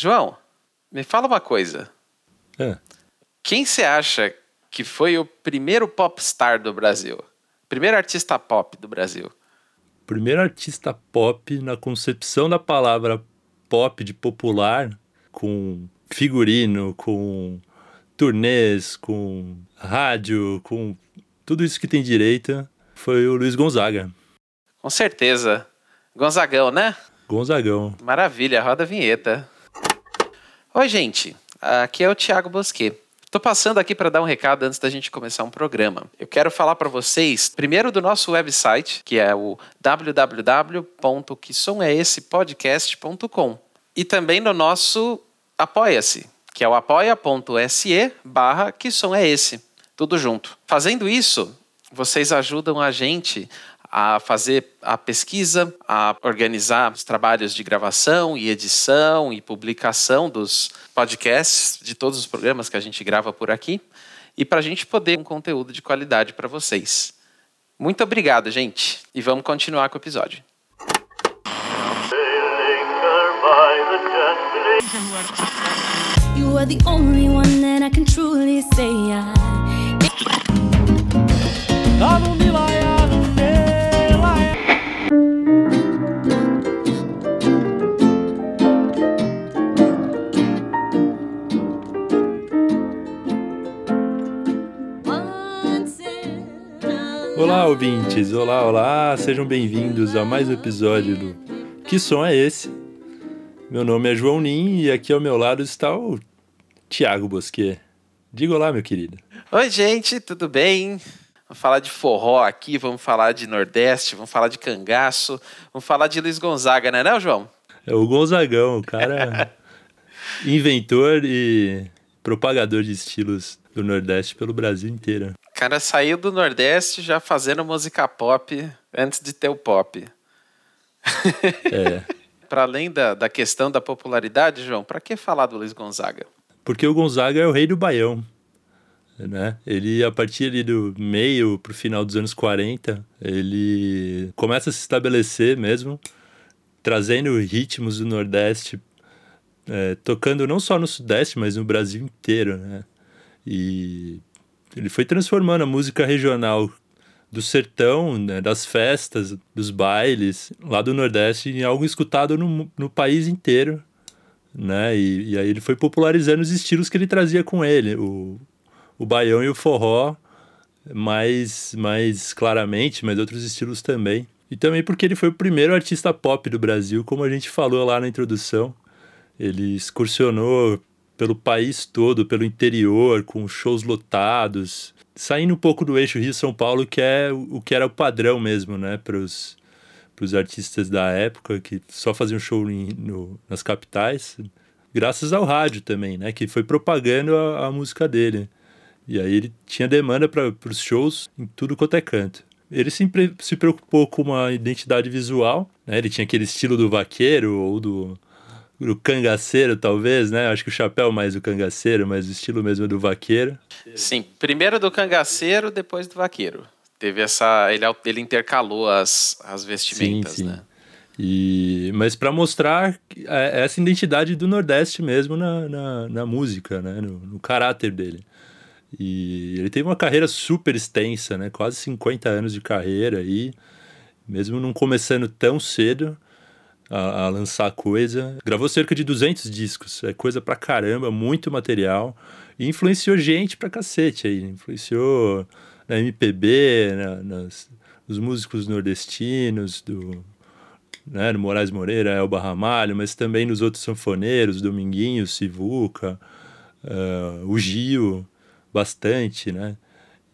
João, me fala uma coisa. É. Quem você acha que foi o primeiro popstar do Brasil? Primeiro artista pop do Brasil? Primeiro artista pop na concepção da palavra pop de popular, com figurino, com turnês, com rádio, com tudo isso que tem direito, foi o Luiz Gonzaga. Com certeza. Gonzagão, né? Gonzagão. Maravilha, roda a vinheta. Oi, gente. Aqui é o Thiago Bosquet. Tô passando aqui para dar um recado antes da gente começar um programa. Eu quero falar para vocês, primeiro do nosso website, que é o www.quesomesepodcast.com e também do nosso Apoia-se, que é o apoia.se barra que som é esse. Tudo junto. Fazendo isso, vocês ajudam a gente a fazer a pesquisa, a organizar os trabalhos de gravação e edição e publicação dos podcasts, de todos os programas que a gente grava por aqui, e para a gente poder um conteúdo de qualidade para vocês. Muito obrigado, gente, e vamos continuar com o episódio. You are the only one that I can truly say I Olá, ouvintes! Olá, olá! Sejam bem-vindos a mais um episódio do Que Som é Esse? Meu nome é João Nin e aqui ao meu lado está o Tiago Bosquet. Diga olá, meu querido. Oi, gente, tudo bem? Vamos falar de forró aqui, vamos falar de Nordeste, vamos falar de cangaço, vamos falar de Luiz Gonzaga, né, não, João? É o Gonzagão, o cara inventor e propagador de estilos do Nordeste pelo Brasil inteiro cara saiu do Nordeste já fazendo música pop antes de ter o pop. É. para além da, da questão da popularidade, João, para que falar do Luiz Gonzaga? Porque o Gonzaga é o rei do baião. Né? Ele, a partir ali do meio para o final dos anos 40, ele começa a se estabelecer mesmo, trazendo ritmos do Nordeste, é, tocando não só no Sudeste, mas no Brasil inteiro. Né? E ele foi transformando a música regional do sertão, né, das festas, dos bailes, lá do Nordeste, em algo escutado no, no país inteiro. Né? E, e, aí ele foi popularizando os estilos que ele trazia com ele, o, o baião e o forró, mais, mais claramente, mas outros estilos também. E também porque ele foi o primeiro artista pop do Brasil, como a gente falou lá na introdução. Ele excursionou pelo país todo, pelo interior, com shows lotados, saindo um pouco do eixo Rio-São Paulo, que é o que era o padrão mesmo, né, para os artistas da época, que só faziam show em, no, nas capitais, graças ao rádio também, né, que foi propagando a, a música dele. E aí ele tinha demanda para os shows em tudo quanto é canto. Ele sempre se preocupou com uma identidade visual, né? ele tinha aquele estilo do vaqueiro ou do, o cangaceiro, talvez, né? Acho que o chapéu mais do cangaceiro, mas o estilo mesmo é do vaqueiro. Sim, primeiro do cangaceiro, depois do vaqueiro. Teve essa. Ele, ele intercalou as, as vestimentas, sim, sim. né? E, mas para mostrar é, essa identidade do Nordeste mesmo na, na, na música, né? No, no, caráter dele. E ele teve uma carreira super extensa, né? Quase 50 anos de carreira aí, mesmo não começando tão cedo a, a, lançar coisa. Gravou cerca de 200 discos, é coisa pra caramba, muito material. E influenciou gente pra cacete aí. Influenciou na MPB, na, nas, nos músicos nordestinos, do, né, do Moraes Moreira, Elba Ramalho, mas também nos outros sanfoneiros, Dominguinho, Sivuca, uh, o Gil, bastante, né?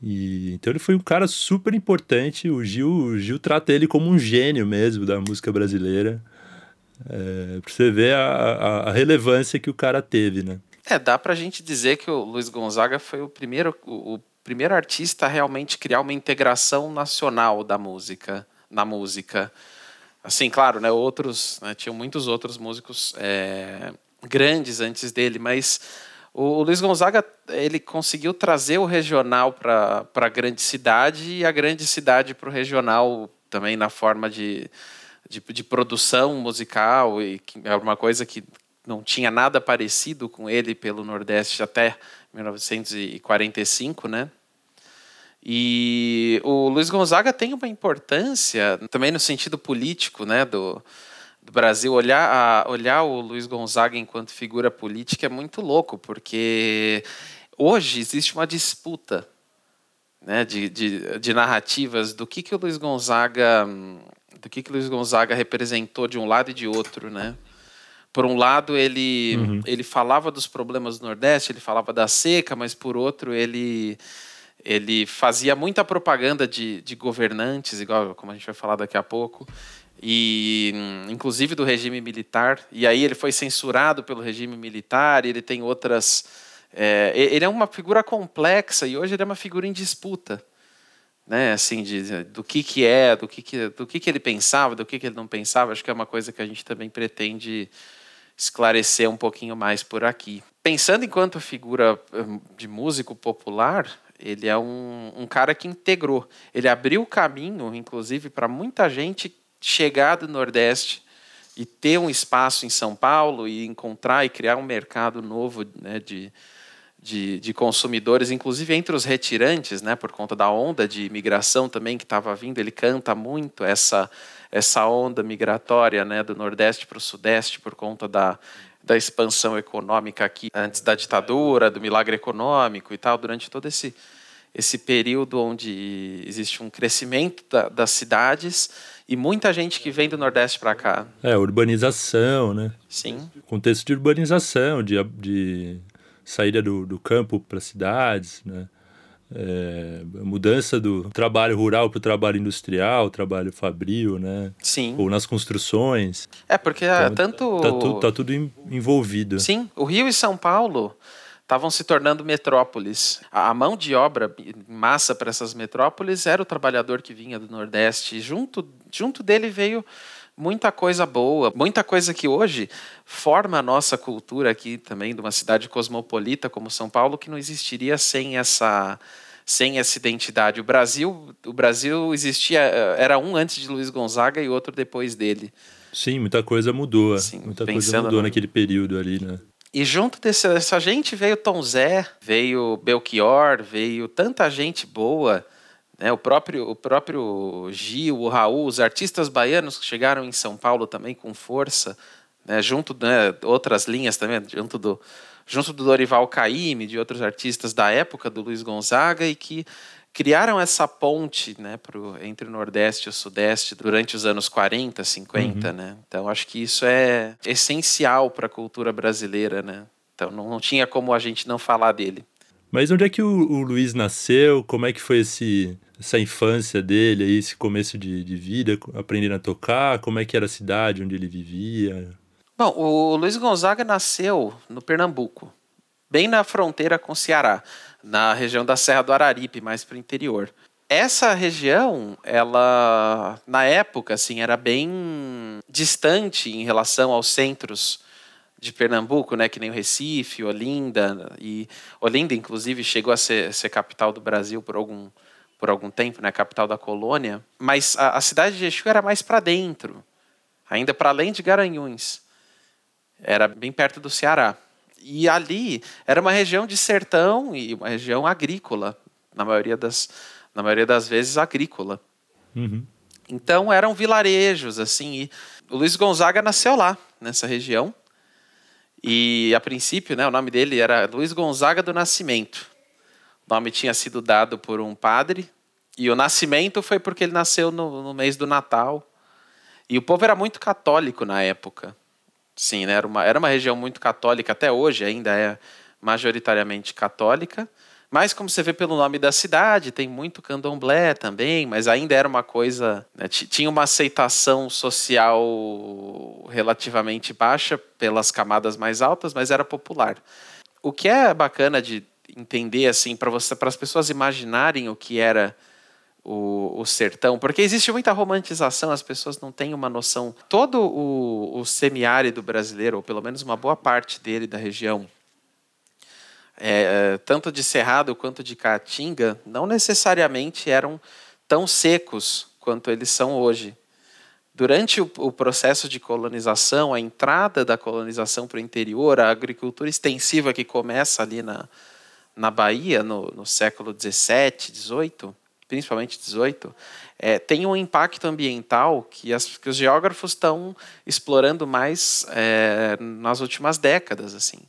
E, então ele foi um cara super importante. O Gil, o Gil trata ele como um gênio mesmo da música brasileira. É, pra você ver a, a, a, relevância que o cara teve, né? É, dá pra gente dizer que o Luiz Gonzaga foi o primeiro, o, o primeiro artista a realmente criar uma integração nacional da música, na música. Assim, claro, né, outros, né, tinham muitos outros músicos é, grandes antes dele, mas o, Luiz Gonzaga ele conseguiu trazer o regional para a grande cidade e a grande cidade para o regional também na forma de de, de produção musical e que é uma coisa que não tinha nada parecido com ele pelo Nordeste até 1945, né? E o Luiz Gonzaga tem uma importância também no sentido político, né, do, do Brasil. Olhar, a, olhar o Luiz Gonzaga enquanto figura política é muito louco, porque hoje existe uma disputa né, de, de, de narrativas do que, que o Luiz Gonzaga do que, que Luiz Gonzaga representou de um lado e de outro, né? Por um lado, ele, uhum. ele falava dos problemas do Nordeste, ele falava da seca, mas por outro, ele, ele fazia muita propaganda de, de governantes, igual como a gente vai falar daqui a pouco, e inclusive do regime militar. E aí ele foi censurado pelo regime militar, ele tem outras. É, ele é uma figura complexa e hoje ele é uma figura em disputa né, assim, de, do que que é, do que que, do que que ele pensava, do que que ele não pensava, acho que é uma coisa que a gente também pretende esclarecer um pouquinho mais por aqui. Pensando enquanto figura hum, de músico popular, ele é um, um cara que integrou, ele abriu o caminho, inclusive, para muita gente chegar do Nordeste e ter um espaço em São Paulo e encontrar e criar um mercado novo né, de, de, de, consumidores, inclusive entre os retirantes, né, por conta da onda de imigração também que estava vindo, ele canta muito essa essa onda migratória, né, do Nordeste para o Sudeste por conta da, da expansão econômica aqui antes da ditadura, do milagre econômico e tal, durante todo esse esse período onde existe um crescimento da, das cidades e muita gente que vem do Nordeste para cá. É, urbanização, né? Sim. Contexto de urbanização, de, de saída do, do campo para cidades, né? É, mudança do trabalho rural para o trabalho industrial, trabalho fabril, né? Sim. Ou nas construções. É, porque então, tanto... Tá, tu, tá tudo envolvido. Sim, o Rio e São Paulo estavam se tornando metrópoles. A mão de obra massa para essas metrópoles era o trabalhador que vinha do Nordeste. Junto, junto dele veio muita coisa boa, muita coisa que hoje forma a nossa cultura aqui também, de uma cidade cosmopolita como São Paulo, que não existiria sem essa sem essa identidade. O Brasil, o Brasil existia, era um antes de Luiz Gonzaga e outro depois dele. Sim, muita coisa mudou. Sim, muita coisa mudou no... naquele período ali, né? E junto dessa gente veio Tom Zé, veio Belchior, veio tanta gente boa né, o, próprio, o próprio Gil, o Raul, os artistas baianos que chegaram em São Paulo também com força, né, junto de né, outras linhas também, junto do, junto do Dorival Caymmi, de outros artistas da época do Luiz Gonzaga, e que criaram essa ponte né, pro, entre o Nordeste e o Sudeste durante os anos 40, 50. Uhum. Né? Então, acho que isso é essencial para a cultura brasileira. Né? Então, não, não tinha como a gente não falar dele. Mas onde é que o, o Luiz nasceu? Como é que foi esse, essa infância dele, aí, esse começo de, de vida, aprendendo a tocar? Como é que era a cidade onde ele vivia? Bom, o Luiz Gonzaga nasceu no Pernambuco, bem na fronteira com o Ceará, na região da Serra do Araripe, mais para o interior. Essa região, ela na época assim era bem distante em relação aos centros de Pernambuco, né, que nem o Recife, Olinda e Olinda inclusive chegou a ser, ser capital do Brasil por algum por algum tempo, né, capital da colônia, mas a, a cidade de Exu era mais para dentro, ainda para além de Garanhuns. Era bem perto do Ceará. E ali era uma região de sertão e uma região agrícola, na maioria das, na maioria das vezes agrícola. Uhum. Então eram vilarejos, assim, e o Luiz Gonzaga nasceu lá, nessa região, e a princípio, né, o nome dele era Luiz Gonzaga do Nascimento. O nome tinha sido dado por um padre. E o nascimento foi porque ele nasceu no, no mês do Natal. E o povo era muito católico na época. Sim, né? era, uma, era uma região muito católica, até hoje ainda é majoritariamente católica. Mas, como você vê pelo nome da cidade, tem muito candomblé também, mas ainda era uma coisa. Né, tinha uma aceitação social relativamente baixa pelas camadas mais altas, mas era popular. O que é bacana de entender, assim, para as pessoas imaginarem o que era o, o, sertão, porque existe muita romantização, as pessoas não têm uma noção. Todo o, o semiárido brasileiro, ou pelo menos uma boa parte dele da região, é, é, tanto de Cerrado quanto de Caatinga, não necessariamente eram tão secos quanto eles são hoje. durante o, o processo de colonização, a entrada da colonização para o interior, a agricultura extensiva que começa ali na, na Bahia, no, no século XVII, XVIII, principalmente XVIII, é, tem um impacto ambiental que, as, que os geógrafos estão explorando mais é, nas últimas décadas. assim.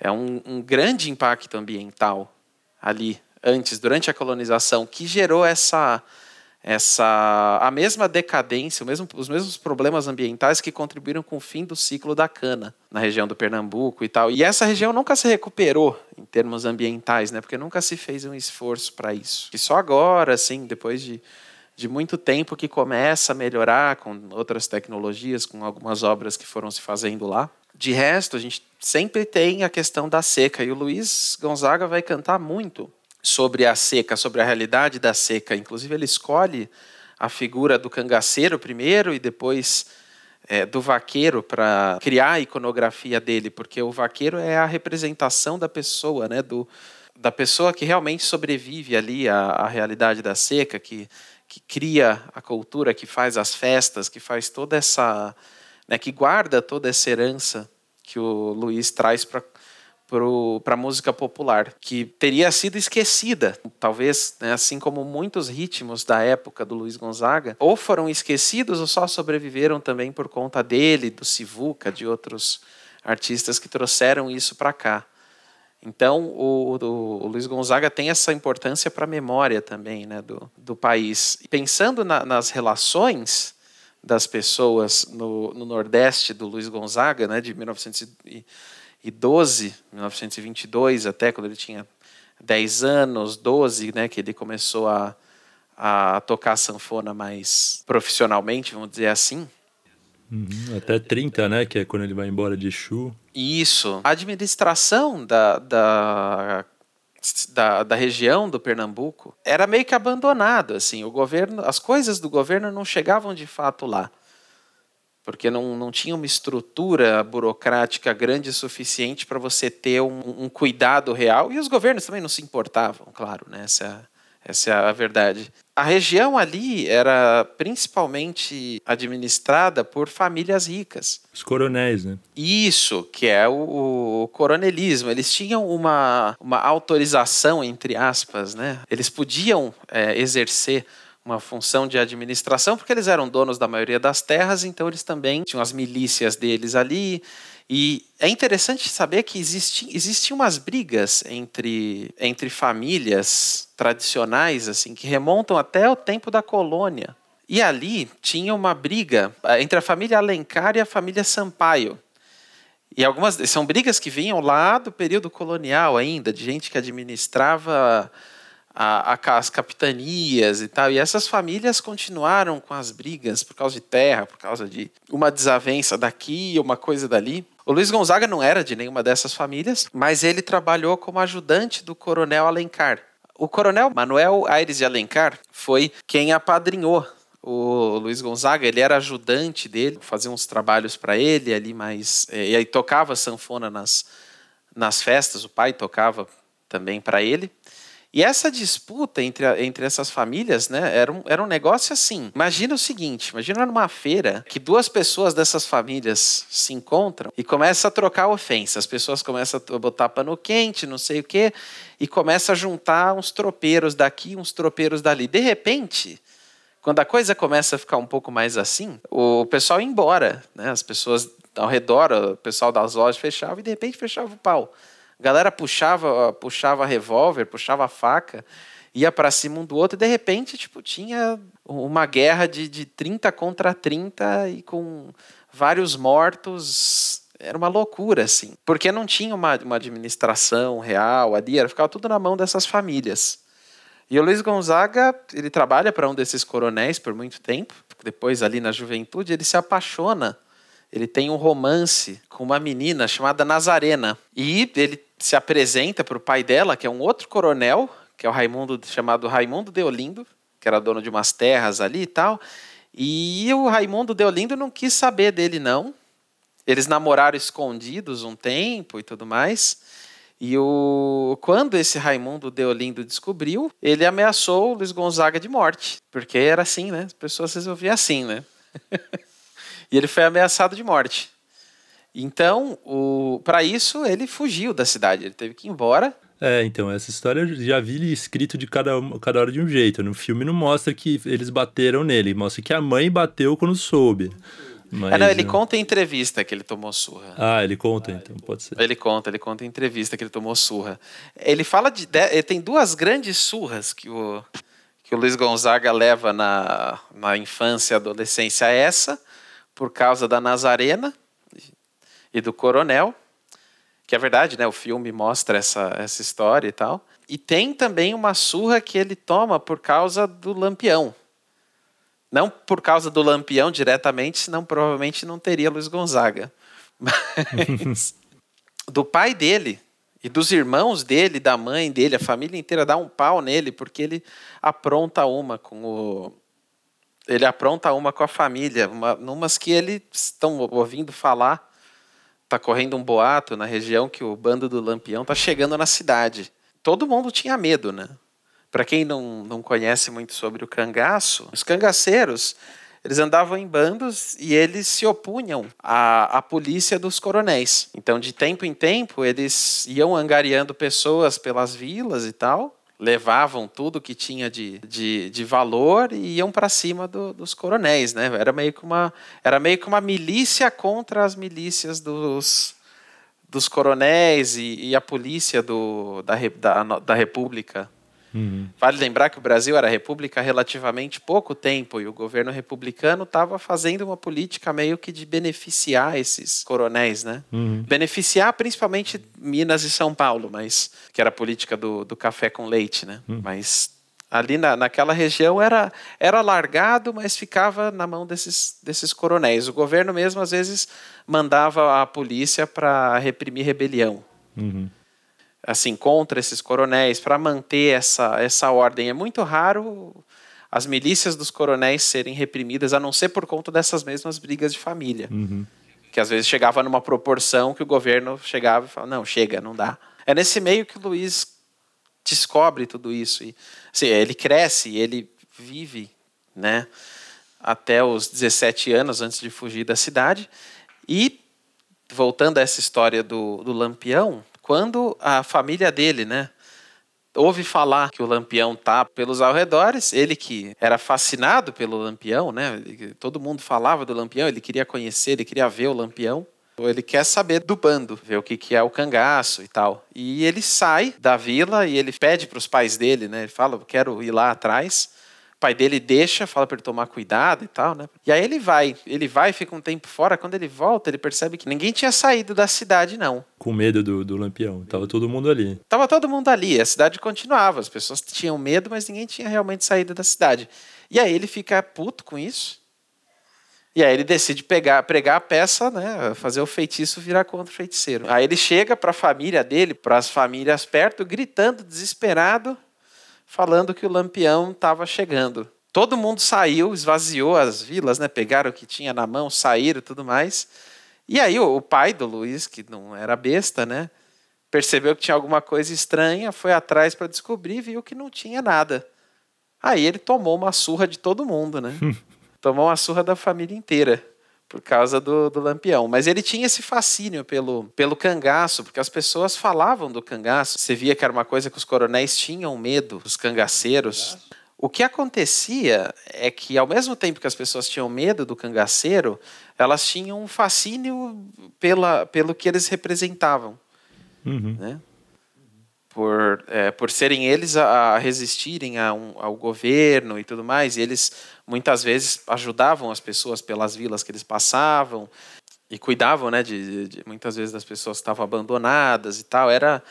É um, um grande impacto ambiental ali, antes, durante a colonização, que gerou essa essa a mesma decadência, mesmo, os mesmos problemas ambientais que contribuíram com o fim do ciclo da cana na região do Pernambuco e tal. E essa região nunca se recuperou em termos ambientais, né? Porque nunca se fez um esforço para isso. E só agora, assim, depois de, de muito tempo que começa a melhorar com outras tecnologias, com algumas obras que foram se fazendo lá. De resto, a gente sempre tem a questão da seca e o Luiz Gonzaga vai cantar muito sobre a seca, sobre a realidade da seca. Inclusive, ele escolhe a figura do cangaceiro primeiro e depois é, do vaqueiro para criar a iconografia dele, porque o vaqueiro é a representação da pessoa, né, do, da pessoa que realmente sobrevive ali à, à realidade da seca, que, que cria a cultura, que faz as festas, que faz toda essa. Né, que guarda toda essa herança que o Luiz traz para para a música popular, que teria sido esquecida, talvez, né, assim como muitos ritmos da época do Luiz Gonzaga, ou foram esquecidos ou só sobreviveram também por conta dele, do Sivuca, de outros artistas que trouxeram isso para cá. Então, o, o, o, Luiz Gonzaga tem essa importância para a memória também né, do, do país. Pensando na, nas relações das pessoas no, no Nordeste do Luiz Gonzaga, né, de 1900 1912, 1922 até, quando ele tinha 10 anos, 12, né, que ele começou a, a tocar sanfona mais profissionalmente, vamos dizer assim. Uhum, até 30, né, que é quando ele vai embora de Chu. Isso. A administração da, da, da, da região do Pernambuco era meio que abandonado, assim, o governo, as coisas do governo não chegavam de fato lá porque não, não tinha uma estrutura burocrática grande o suficiente para você ter um, um, cuidado real. E os governos também não se importavam, claro, né? essa, essa é a verdade. A região ali era principalmente administrada por famílias ricas. Os coronéis, né? Isso, que é o, o, coronelismo. Eles tinham uma, uma autorização, entre aspas, né? Eles podiam é, exercer uma função de administração, porque eles eram donos da maioria das terras, então eles também tinham as milícias deles ali. E é interessante saber que existiam umas brigas entre, entre famílias tradicionais, assim, que remontam até o tempo da colônia. E ali tinha uma briga eh, entre a família Alencar e a família Sampaio. E algumas são brigas que vinham lá do período colonial ainda, de gente que administrava a, a, as capitanias e tal. E essas famílias continuaram com as brigas por causa de terra, por causa de uma desavença daqui, uma coisa dali. O Luiz Gonzaga não era de nenhuma dessas famílias, mas ele trabalhou como ajudante do coronel Alencar. O coronel Manuel Aires de Alencar foi quem apadrinhou o Luiz Gonzaga, ele era ajudante dele, fazia uns trabalhos para ele ali, mas eh, e aí tocava sanfona nas, nas festas, o pai tocava também para ele. E essa disputa entre, entre essas famílias, né, era um, era um negócio assim. Imagina o seguinte: imagina numa feira que duas pessoas dessas famílias se encontram e começam a trocar ofensas. As pessoas começam a botar pano quente, não sei o quê, e começam a juntar uns tropeiros daqui, uns tropeiros dali. De repente, quando a coisa começa a ficar um pouco mais assim, o pessoal ia embora, né? As pessoas ao redor, o pessoal das lojas fechava e de repente fechava o pau. A galera puxava, puxava revólver, puxava faca, ia para cima um do outro e de repente, tipo, tinha uma guerra de, de 30 contra 30 e com vários mortos. Era uma loucura, assim. Porque não tinha uma, uma administração real ali, era, ficava tudo na mão dessas famílias. E o Luiz Gonzaga, ele trabalha para um desses coronéis por muito tempo. Depois, ali na juventude, ele se apaixona ele tem um romance com uma menina chamada Nazarena. E ele se apresenta para o pai dela, que é um outro coronel, que é o Raimundo, chamado Raimundo Deolindo, que era dono de umas terras ali e tal. E o Raimundo Deolindo não quis saber dele, não. Eles namoraram escondidos um tempo e tudo mais. E o... quando esse Raimundo Deolindo descobriu, ele ameaçou o Luiz Gonzaga de morte. Porque era assim, né? As pessoas resolviam assim, né? e ele foi ameaçado de morte. Então, para isso, ele fugiu da cidade, ele teve que ir embora. É, então, essa história eu já vi escrito de cada, cada hora de um jeito. No filme não mostra que eles bateram nele, mostra que a mãe bateu quando soube. Mas, é, não, ele conta em entrevista que ele tomou surra. Ah, ele conta, então, pode ser. Ele conta, ele conta em entrevista que ele tomou surra. Ele fala de. Ele tem duas grandes surras que o, que o Luiz Gonzaga leva na, na infância e adolescência. Essa, por causa da Nazarena e do Coronel, que é verdade, né? O filme mostra essa, essa história e tal. E tem também uma surra que ele toma por causa do Lampião. Não por causa do Lampião diretamente, senão provavelmente não teria Luiz Gonzaga. Mas do pai dele e dos irmãos dele, da mãe dele, a família inteira dá um pau nele porque ele apronta uma com o ele apronta uma com a família, uma, numas que eles estão ouvindo falar. Tá correndo um boato na região que o bando do Lampião tá chegando na cidade. Todo mundo tinha medo, né? Para quem não, não conhece muito sobre o cangaço, os cangaceiros eles andavam em bandos e eles se opunham à, à polícia dos coronéis. Então, de tempo em tempo, eles iam angariando pessoas pelas vilas e tal, levavam tudo que tinha de, de, de valor e iam para cima do, dos coronéis, né? Era meio que uma era meio que uma milícia contra as milícias dos, dos coronéis e, e a polícia do, da, da, da República Uhum. Vale lembrar que o Brasil era república há relativamente pouco tempo e o governo republicano estava fazendo uma política meio que de beneficiar esses coronéis, né? Uhum. Beneficiar principalmente Minas e São Paulo, mas que era a política do, do café com leite, né? Uhum. Mas ali na, naquela região era, era largado, mas ficava na mão desses, desses coronéis. O governo mesmo às vezes mandava a polícia para reprimir rebelião. Uhum assim contra esses coronéis para manter essa, essa ordem. É muito raro as milícias dos coronéis serem reprimidas, a não ser por conta dessas mesmas brigas de família. Uhum. Que às vezes chegava numa proporção que o governo chegava e falava, não, chega, não dá. É nesse meio que o Luiz descobre tudo isso. E, assim, ele cresce, ele vive né, até os 17 anos antes de fugir da cidade. E, voltando a essa história do, do Lampião, quando a família dele, né, ouve falar que o Lampião tá pelos arredores, ele que era fascinado pelo Lampião, né? Todo mundo falava do Lampião, ele queria conhecer, ele queria ver o Lampião. Ele quer saber do bando, ver o que, que é o cangaço e tal. E ele sai da vila e ele pede para os pais dele, né? Ele fala, quero ir lá atrás pai dele deixa, fala para ele tomar cuidado e tal, né? E aí ele vai, ele vai, fica um tempo fora. Quando ele volta, ele percebe que ninguém tinha saído da cidade, não. Com medo do, do lampião. Tava todo mundo ali. Tava todo mundo ali. A cidade continuava. As pessoas tinham medo, mas ninguém tinha realmente saído da cidade. E aí ele fica puto com isso. E aí ele decide pegar, pregar a peça, né, fazer o feitiço virar contra o feiticeiro. Aí ele chega para a família dele, para as famílias perto, gritando desesperado falando que o Lampião estava chegando. Todo mundo saiu, esvaziou as vilas, né? Pegaram o que tinha na mão, saíram e tudo mais. E aí o, pai do Luiz, que não era besta, né? Percebeu que tinha alguma coisa estranha, foi atrás para descobrir e viu que não tinha nada. Aí ele tomou uma surra de todo mundo, né? tomou uma surra da família inteira por causa do, do Lampião. Mas ele tinha esse fascínio pelo, pelo cangaço, porque as pessoas falavam do cangaço. Você via que era uma coisa que os coronéis tinham medo, os cangaceiros. O que acontecia é que, ao mesmo tempo que as pessoas tinham medo do cangaceiro, elas tinham um fascínio pela, pelo que eles representavam. Uhum. Né? Por, é, por serem eles a, a resistirem a um, ao governo e tudo mais, e eles muitas vezes ajudavam as pessoas pelas vilas que eles passavam e cuidavam, né, de, de muitas vezes das pessoas que estavam abandonadas e tal. Era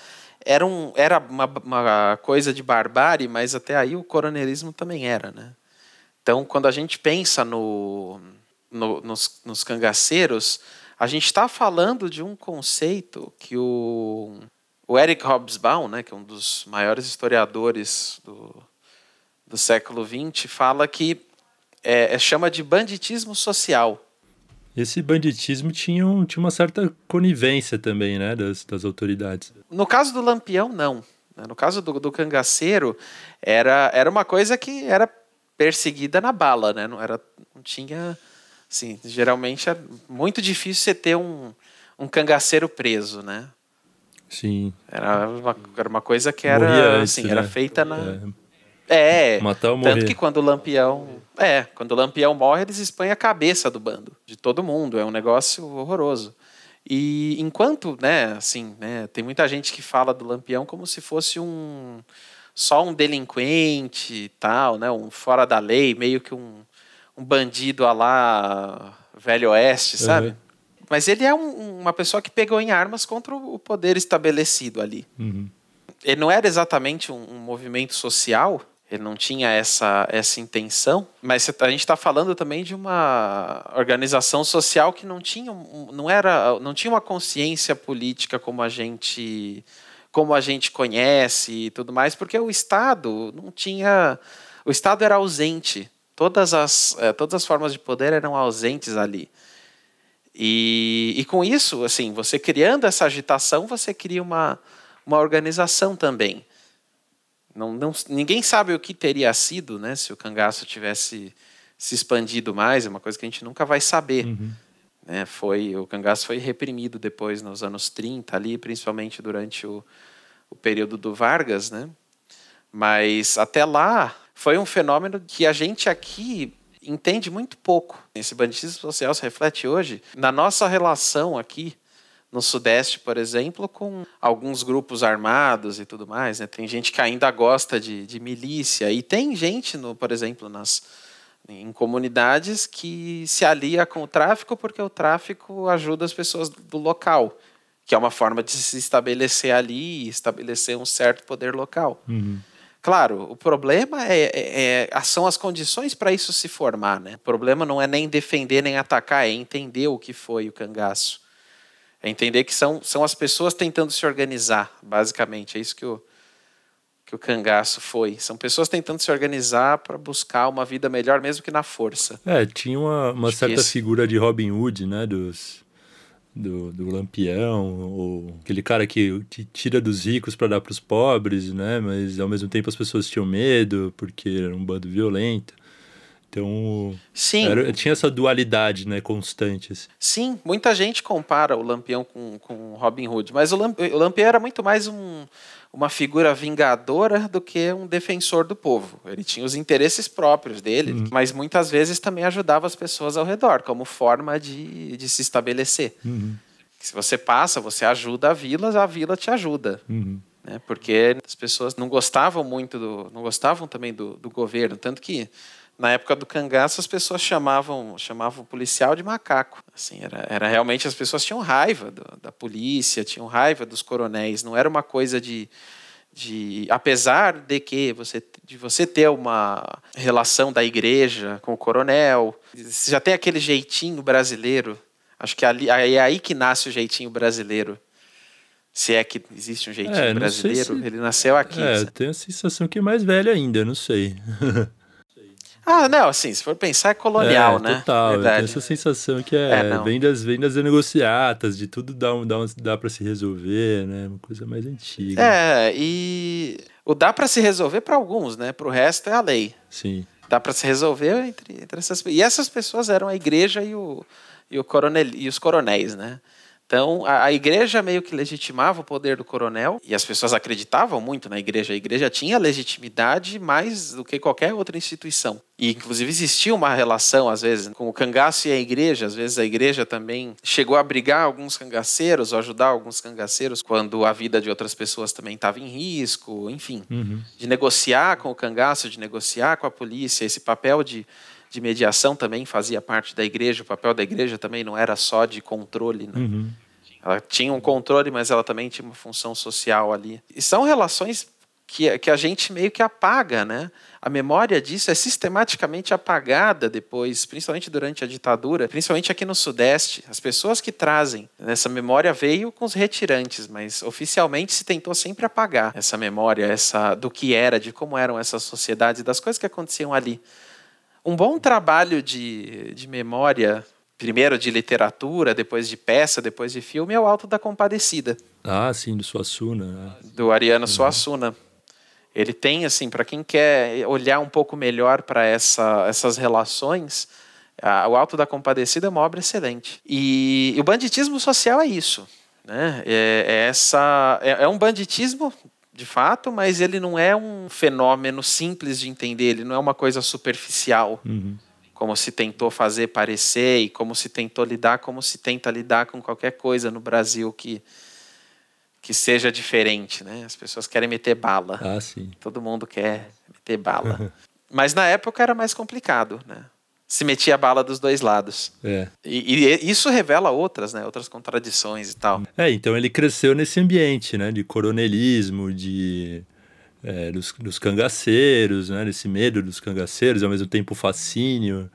era, um, era uma, uma coisa de barbárie, mas até aí o coronelismo também era, né? Então, quando a gente pensa no, no nos, nos cangaceiros, a gente está falando de um conceito que o o Eric Hobsbawm, né, que é um dos maiores historiadores do, do século XX, fala que é, é, chama de banditismo social. Esse banditismo tinha, um, tinha uma certa conivência também, né, das, das autoridades. No caso do Lampião, não. Né. No caso do, do cangaceiro, era, era uma coisa que era perseguida na bala, né? Não, era, não tinha Sim, geralmente é muito difícil você ter um, um cangaceiro preso, né? Sim. Era uma, era uma coisa que era, assim, né? era feita na... É, é Matar ou morrer. tanto que quando o Lampião... É, quando o Lampião morre, eles expõem a cabeça do bando, de todo mundo. É um negócio horroroso. E enquanto, né, assim, né, tem muita gente que fala do Lampião como se fosse um só um delinquente e tal, né, um fora da lei, meio que um, um bandido a lá Velho Oeste, sabe? Uhum. Mas ele é um, uma pessoa que pegou em armas contra o poder estabelecido ali. Uhum. Ele não era exatamente um, um movimento social, ele não tinha essa, essa intenção, mas a gente está falando também de uma organização social que não tinha, não era, não tinha uma consciência política como a gente como a gente conhece e tudo mais, porque o Estado não tinha, o Estado era ausente, todas as, eh, todas as formas de poder eram ausentes ali. E, e com isso, assim, você criando essa agitação, você cria uma, uma organização também. Não, não, ninguém sabe o que teria sido né, se o cangaço tivesse se expandido mais, é uma coisa que a gente nunca vai saber. Uhum. Né, foi, o cangaço foi reprimido depois, nos anos 30, ali, principalmente durante o, o período do Vargas. Né? Mas até lá foi um fenômeno que a gente aqui entende muito pouco. Esse banditismo social se reflete hoje na nossa relação aqui no Sudeste, por exemplo, com alguns grupos armados e tudo mais. Né? Tem gente que ainda gosta de, de milícia e tem gente, no, por exemplo, nas, em comunidades que se alia com o tráfico porque o tráfico ajuda as pessoas do local, que é uma forma de se estabelecer ali estabelecer um certo poder local. Uhum. Claro, o problema é, é, é são as condições para isso se formar. Né? O problema não é nem defender nem atacar, é entender o que foi o cangaço. É entender que são, são as pessoas tentando se organizar, basicamente. É isso que o, que o cangaço foi. São pessoas tentando se organizar para buscar uma vida melhor, mesmo que na força. É, tinha uma, uma certa esse... figura de Robin Hood, né? Dos, do, do Lampião, ou aquele cara que, que tira dos ricos para dar para os pobres, né? Mas ao mesmo tempo as pessoas tinham medo porque era um bando violento. Então, Sim. Era, tinha essa dualidade né, constante. Assim. Sim, muita gente compara o Lampião com, com Robin Hood, mas o, Lamp, o Lampião era muito mais um, uma figura vingadora do que um defensor do povo. Ele tinha os interesses próprios dele, uhum. mas muitas vezes também ajudava as pessoas ao redor, como forma de, de se estabelecer. Uhum. Se você passa, você ajuda a vila, a vila te ajuda. Uhum. Né? Porque as pessoas não gostavam muito do. não gostavam também do, do governo. Tanto que na época do cangaço as pessoas chamavam chamavam o policial de macaco. Assim era, era realmente as pessoas tinham raiva do, da polícia tinham raiva dos coronéis. Não era uma coisa de, de apesar de que você de você ter uma relação da igreja com o coronel já tem aquele jeitinho brasileiro. Acho que ali, é aí que nasce o jeitinho brasileiro. Se é que existe um jeitinho é, brasileiro se... ele nasceu aqui é, eu tenho a sensação que é mais velho ainda não sei Ah, não, assim, se for pensar é colonial, é, né? Total, eu tenho essa sensação que é, é vem, das, vem das negociatas, de tudo dá, um, dá, um, dá para se resolver, né? Uma coisa mais antiga. É, e o dá para se resolver para alguns, né? Para o resto é a lei. Sim. Dá para se resolver entre, entre essas E essas pessoas eram a igreja e, o, e, o coronel, e os coronéis, né? Então, a, a, igreja meio que legitimava o poder do coronel, e as pessoas acreditavam muito na igreja. A igreja tinha legitimidade mais do que qualquer outra instituição. E, inclusive, existia uma relação, às vezes, com o cangaço e a igreja. Às vezes, a igreja também chegou a abrigar alguns cangaceiros, ou ajudar alguns cangaceiros, quando a vida de outras pessoas também estava em risco, enfim. Uhum. De negociar com o cangaço, de negociar com a polícia, esse papel de de mediação também fazia parte da igreja. O papel da igreja também não era só de controle. Né? Uhum. Ela tinha um controle, mas ela também tinha uma função social ali. E são relações que, que a gente meio que apaga, né? A memória disso é sistematicamente apagada depois, principalmente durante a ditadura, principalmente aqui no Sudeste. As pessoas que trazem essa memória veio com os retirantes, mas oficialmente se tentou sempre apagar essa memória, essa do que era, de como eram essas sociedades, das coisas que aconteciam ali. Um bom trabalho de, de memória, primeiro de literatura, depois de peça, depois de filme, é o Alto da Compadecida. Ah, sim, do Suassuna. Né? Do Ariano uhum. Suassuna. Ele tem, assim, para quem quer olhar um pouco melhor para essa, essas relações, A, o Alto da Compadecida é uma obra excelente. E, e o banditismo social é isso. Né? É, é essa, é, é um banditismo de fato, mas ele não é um fenômeno simples de entender, ele não é uma coisa superficial, Uhum. como se tentou fazer parecer e como se tentou lidar, como se tenta lidar com qualquer coisa no Brasil que, que seja diferente. Né? As pessoas querem meter bala, Ah, sim. todo mundo quer meter bala. mas na época era mais complicado, né? Se metia bala dos dois lados. É. E, e isso revela outras, né? outras contradições e tal. É, então ele cresceu nesse ambiente, né? De coronelismo, de... é, dos, dos cangaceiros, né? Desse medo dos cangaceiros, ao mesmo tempo fascínio.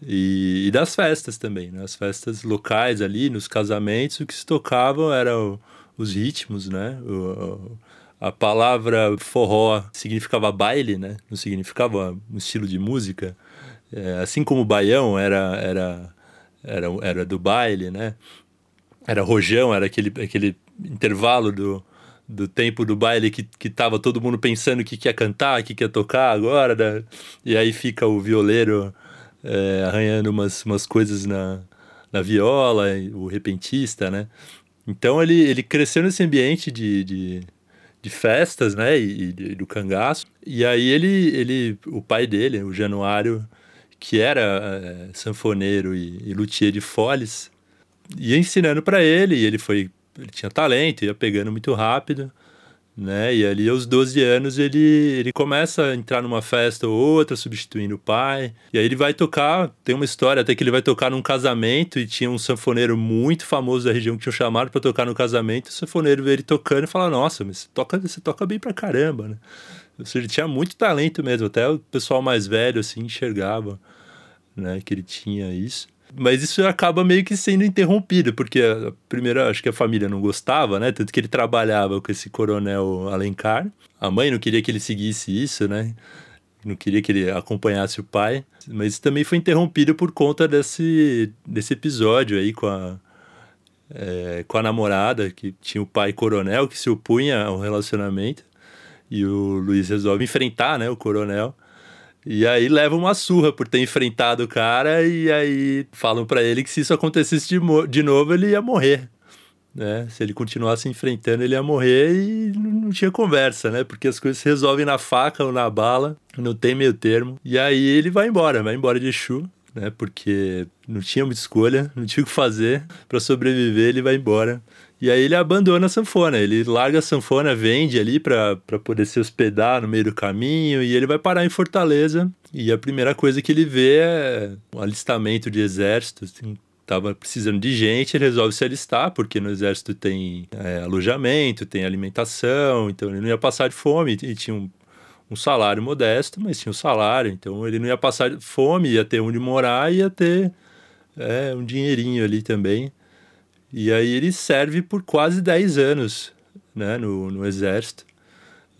E, e das festas também, né? As festas locais ali, nos casamentos, o que se tocavam eram os ritmos, né? O, a palavra forró significava baile, né? Não significava um estilo de música. É, assim como o baião era, era, era, era do baile, né? Era rojão, era aquele, aquele intervalo do, do tempo do baile que, que tava todo mundo pensando o que, que ia cantar, o que, que ia tocar agora, né? e aí fica o violeiro é, arranhando umas, umas coisas na, na viola, o repentista, né? Então ele, ele cresceu nesse ambiente de, de, de festas, né? E, e, do cangaço. E aí ele, ele, o pai dele, o Januário, que era é, sanfoneiro e, e luthier de foles, ia ensinando para ele, e ele foi ele tinha talento, ia pegando muito rápido, né? E ali aos 12 anos ele, ele começa a entrar numa festa ou outra, substituindo o pai. E aí ele vai tocar, tem uma história até que ele vai tocar num casamento e tinha um sanfoneiro muito famoso da região que tinha chamado para tocar no casamento. O sanfoneiro vê ele tocando e fala: "Nossa, mas você toca, você toca bem pra caramba", né? Ele tinha muito talento mesmo, até o pessoal mais velho assim enxergava, né, que ele tinha isso. Mas isso acaba meio que sendo interrompido, porque a primeira, acho que a família não gostava, né? Tanto que ele trabalhava com esse coronel Alencar. A mãe não queria que ele seguisse isso, né? Não queria que ele acompanhasse o pai. Mas isso também foi interrompido por conta desse, desse episódio aí com a, é, com a namorada, que tinha o pai coronel que se opunha ao relacionamento. E o Luiz resolve enfrentar, né, o coronel. E aí leva uma surra por ter enfrentado o cara e aí falam para ele que se isso acontecesse de, de novo ele ia morrer. Né? Se ele continuasse enfrentando, ele ia morrer e não tinha conversa, né? Porque as coisas se resolvem na faca ou na bala, não tem meio termo. E aí ele vai embora, vai embora de Exu, né? Porque não tinha muita escolha, não tinha o que fazer para sobreviver, ele vai embora. E aí ele abandona a sanfona, ele larga a sanfona, vende ali para poder se hospedar no meio do caminho e ele vai parar em Fortaleza. E a primeira coisa que ele vê é um alistamento de exército, assim, tava precisando de gente, ele resolve se alistar, porque no exército tem é, alojamento, tem alimentação, então ele não ia passar de fome e tinha um, um salário modesto, mas tinha um salário, então ele não ia passar de fome, ia ter onde morar, ia ter é, um dinheirinho ali também. E aí ele serve por quase 10 anos né, no, no exército.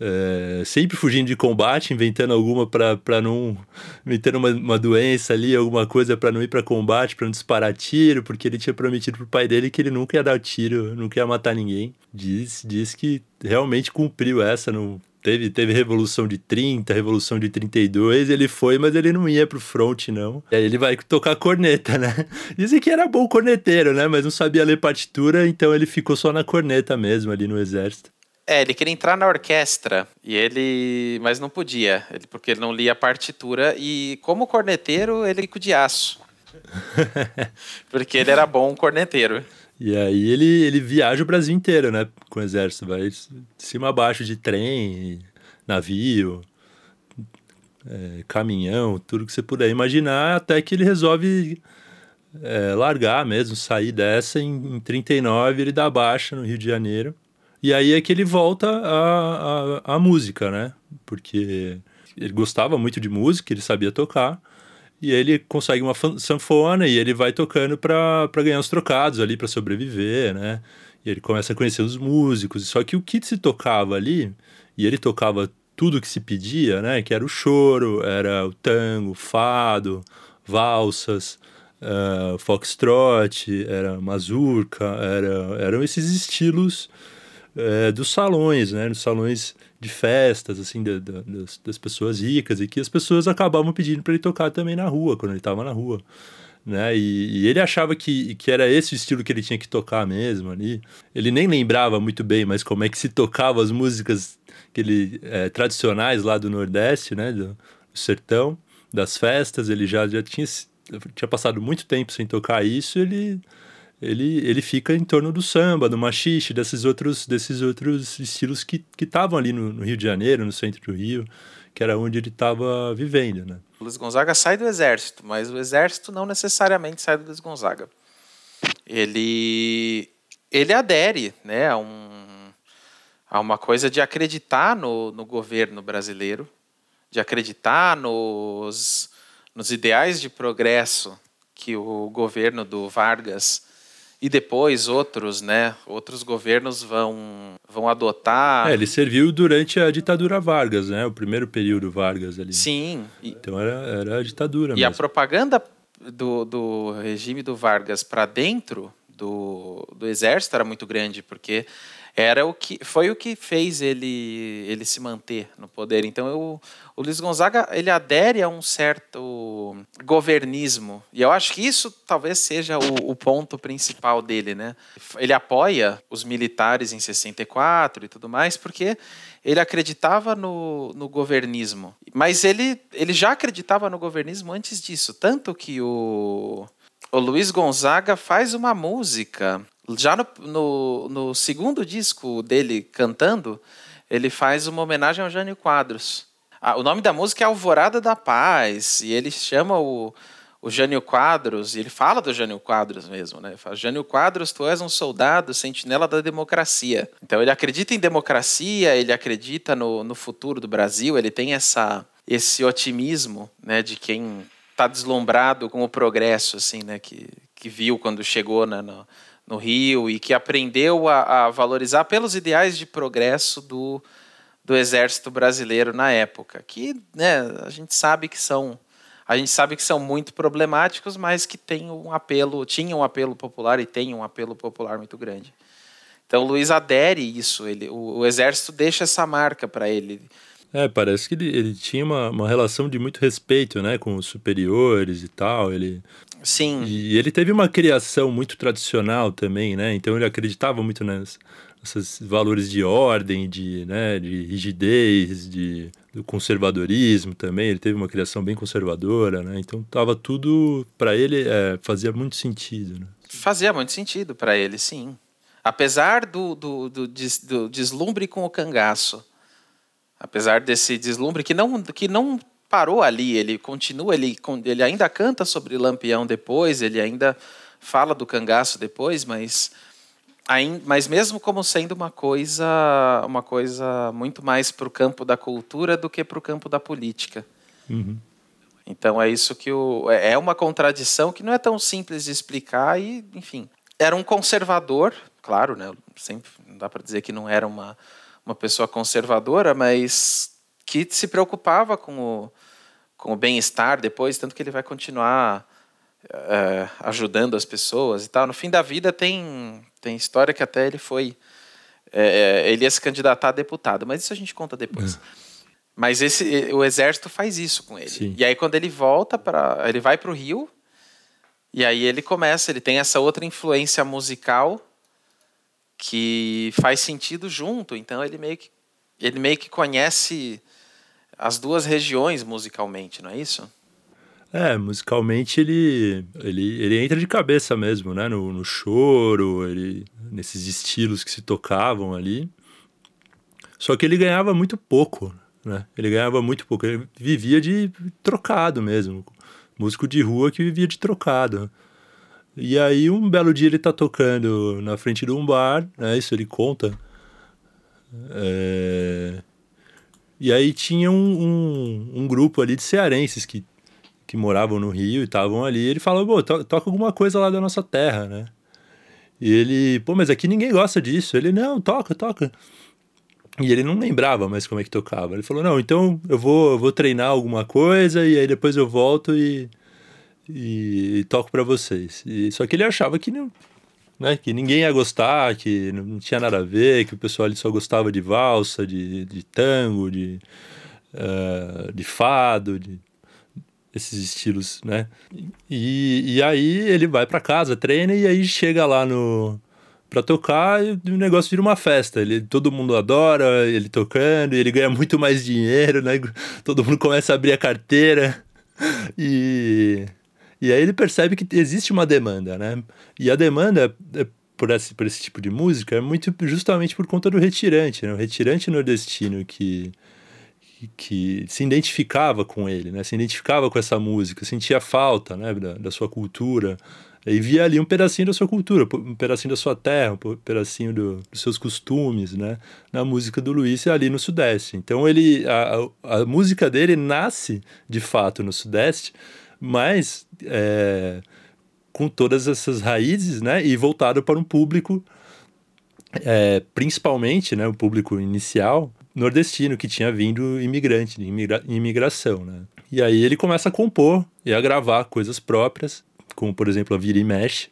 É, sempre fugindo de combate, inventando alguma para não. inventando uma, uma doença ali, alguma coisa para não ir para combate, para não disparar tiro, porque ele tinha prometido pro pai dele que ele nunca ia dar tiro, nunca ia matar ninguém. Diz, diz que realmente cumpriu essa, não, Teve, teve Revolução de 30, Revolução de 32, ele foi, mas ele não ia pro front, não. E aí ele vai tocar corneta, né? Dizem que era bom corneteiro, né? Mas não sabia ler partitura, então ele ficou só na corneta mesmo, ali no exército. É, ele queria entrar na orquestra, e ele... mas não podia, ele, porque ele não lia a partitura, e como corneteiro, ele com de aço. porque ele era bom corneteiro. E aí ele, ele viaja o Brasil inteiro, né? Com o exército. Vai de cima a baixo de trem, navio, é, caminhão, tudo que você puder imaginar, até que ele resolve é, largar mesmo, sair dessa. Em, em 39 ele dá baixa no Rio de Janeiro. E aí é que ele volta à, à música, né? Porque ele gostava muito de música, ele sabia tocar e ele consegue uma sanfona e ele vai tocando para ganhar uns trocados ali para sobreviver, né? E ele começa a conhecer os músicos. Só que o que se tocava ali, e ele tocava tudo que se pedia, né? Que era o choro, era o tango, fado, valsas, uh, foxtrot, era mazurca, era, eram esses estilos é, dos salões, né? Dos salões de festas, assim, da, da, das, das, pessoas ricas, e que as pessoas acabavam pedindo para ele tocar também na rua, quando ele estava na rua. Né? E, e, ele achava que, que era esse o estilo que ele tinha que tocar mesmo ali. Ele nem lembrava muito bem, mas como é que se tocava as músicas que ele, é, tradicionais lá do Nordeste, né? Do, do sertão, das festas. Ele já, já tinha, tinha passado muito tempo sem tocar isso. Ele ele, ele fica em torno do samba, do machixe, desses outros, desses outros estilos que estavam ali no, no, Rio de Janeiro, no centro do Rio, que era onde ele estava vivendo, né? Luiz Gonzaga sai do exército, mas o exército não necessariamente sai do Luiz Gonzaga. Ele, ele adere né, a, um, a uma coisa de acreditar no, no governo brasileiro, de acreditar nos, nos ideais de progresso que o governo do Vargas e depois outros, né, outros governos vão, vão adotar. É, ele serviu durante a ditadura Vargas, né, o primeiro período Vargas ali. Sim. Então era, era a ditadura. E mesmo. a propaganda do, do regime do Vargas para dentro do, do exército era muito grande, porque era o que foi o que fez ele ele se manter no poder. Então eu, o Luiz Gonzaga ele adere a um certo governismo e eu acho que isso talvez seja o, o ponto principal dele, né? Ele apoia os militares em 64 e tudo mais porque ele acreditava no, no governismo, mas ele ele já acreditava no governismo antes disso, tanto que o o Luiz Gonzaga faz uma música já no, no, no, segundo disco dele cantando, ele faz uma homenagem ao Jânio Quadros. Ah, o nome da música é Alvorada da Paz, e ele chama o, o Jânio Quadros, e ele fala do Jânio Quadros mesmo, né? Ele fala, Jânio Quadros, tu és um soldado, sentinela da democracia. Então ele acredita em democracia, ele acredita no, no futuro do Brasil, ele tem essa, esse otimismo né, de quem está deslumbrado com o progresso, assim, né? Que, que viu quando chegou na, no, no Rio e que aprendeu a, a valorizar pelos ideais de progresso do, do exército brasileiro na época, que né, a gente sabe que são a gente sabe que são muito problemáticos, mas que tem um apelo, tinham um apelo popular e tem um apelo popular muito grande. Então, Luiz adere isso, ele, o, o exército deixa essa marca para ele. É, parece que ele, ele tinha uma, uma relação de muito respeito, né, com os superiores e tal. Ele Sim. E ele teve uma criação muito tradicional também, né? Então ele acreditava muito nas, nesses valores de ordem, de, né, de rigidez, de do conservadorismo também. Ele teve uma criação bem conservadora, né? Então tava tudo para ele é, fazia muito sentido. Né? Fazia muito sentido para ele, sim. Apesar do, do, do, des, do deslumbre com o cangaço, apesar desse deslumbre que não que não parou ali, ele continua, ele, ele ainda canta sobre Lampião depois, ele ainda fala do cangaço depois, mas, mas mesmo como sendo uma coisa, uma coisa muito mais para o campo da cultura do que para o campo da política. Uhum. Então é isso que o, é, é uma contradição que não é tão simples de explicar e, enfim, era um conservador, claro, né? Sempre não dá para dizer que não era uma uma pessoa conservadora, mas que se preocupava com o, com o bem-estar depois, tanto que ele vai continuar é, ajudando as pessoas e tal. No fim da vida tem, tem história que até ele foi. É, ele ia se candidatar a deputado, mas isso a gente conta depois. É. Mas esse, o exército faz isso com ele. Sim. E aí quando ele volta para, ele vai para o Rio e aí ele começa, ele tem essa outra influência musical que faz sentido junto. Então ele meio que ele meio que conhece as duas regiões musicalmente, não é isso? É, musicalmente ele, ele, ele entra de cabeça mesmo, né? No, no choro, ele, nesses estilos que se tocavam ali. Só que ele ganhava muito pouco, né? Ele ganhava muito pouco. Ele vivia de trocado mesmo. Músico de rua que vivia de trocado. E aí, um belo dia ele tá tocando na frente de um bar, né? Isso ele conta. É... E aí tinha um, um, um, grupo ali de cearenses que, que moravam no Rio e estavam ali. ele falou, pô, to, toca alguma coisa lá da nossa terra, né? E ele, pô, mas aqui ninguém gosta disso. Ele, não, toca, toca. E ele não lembrava mais como é que tocava. Ele falou, não, então eu vou, eu vou treinar alguma coisa e aí depois eu volto e, e, e toco para vocês. E, só que ele achava que não, né? Que ninguém ia gostar, que não tinha nada a ver, que o pessoal ali só gostava de valsa, de, de tango, de, uh, de fado, de esses estilos, né? E, e aí ele vai para casa, treina e aí chega lá no para tocar e o negócio vira uma festa. Ele, todo mundo adora ele tocando, ele ganha muito mais dinheiro, né? Todo mundo começa a abrir a carteira e e aí ele percebe que existe uma demanda, né? E a demanda é, por esse, por esse tipo de música é muito justamente por conta do retirante, né? O retirante nordestino que, que, se identificava com ele, né? Se identificava com essa música, sentia falta, né? Da, da sua cultura e via ali um pedacinho da sua cultura, um pedacinho da sua terra, um pedacinho do, dos seus costumes, né? Na música do Luiz ali no Sudeste. Então ele, a, a música dele nasce de fato no Sudeste, mas é, com todas essas raízes, né? E voltado para um público, é, principalmente, né? O público inicial nordestino que tinha vindo imigrante, imigra imigração, né? E aí ele começa a compor e a gravar coisas próprias, como por exemplo a Vira e Mexe,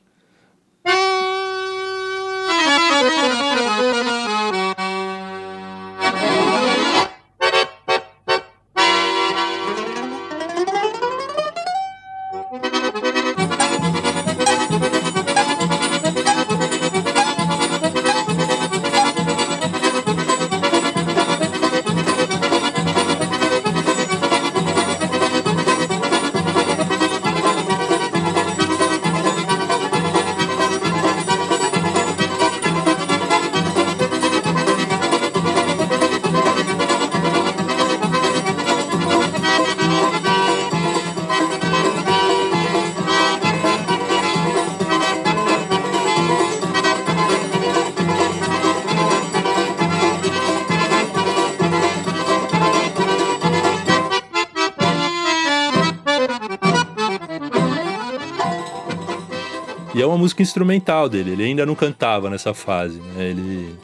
uma música instrumental dele. Ele ainda não cantava nessa fase. Né? Ele,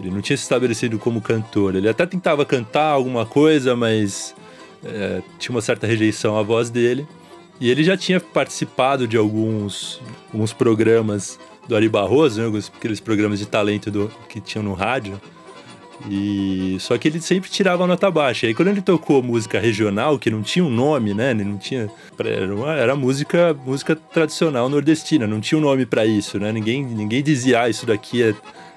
ele não tinha se estabelecido como cantor. Ele até tentava cantar alguma coisa, mas é, tinha uma certa rejeição à voz dele. E ele já tinha participado de alguns, alguns programas do Ari Barroso, né? aqueles programas de talento do, que tinham no rádio. E só que ele sempre tirava nota baixa. Aí quando ele tocou música regional, que não tinha um nome, né? Ele não tinha era, uma, era música música tradicional nordestina, não tinha um nome para isso, né? Ninguém ninguém dizia ah, isso daqui é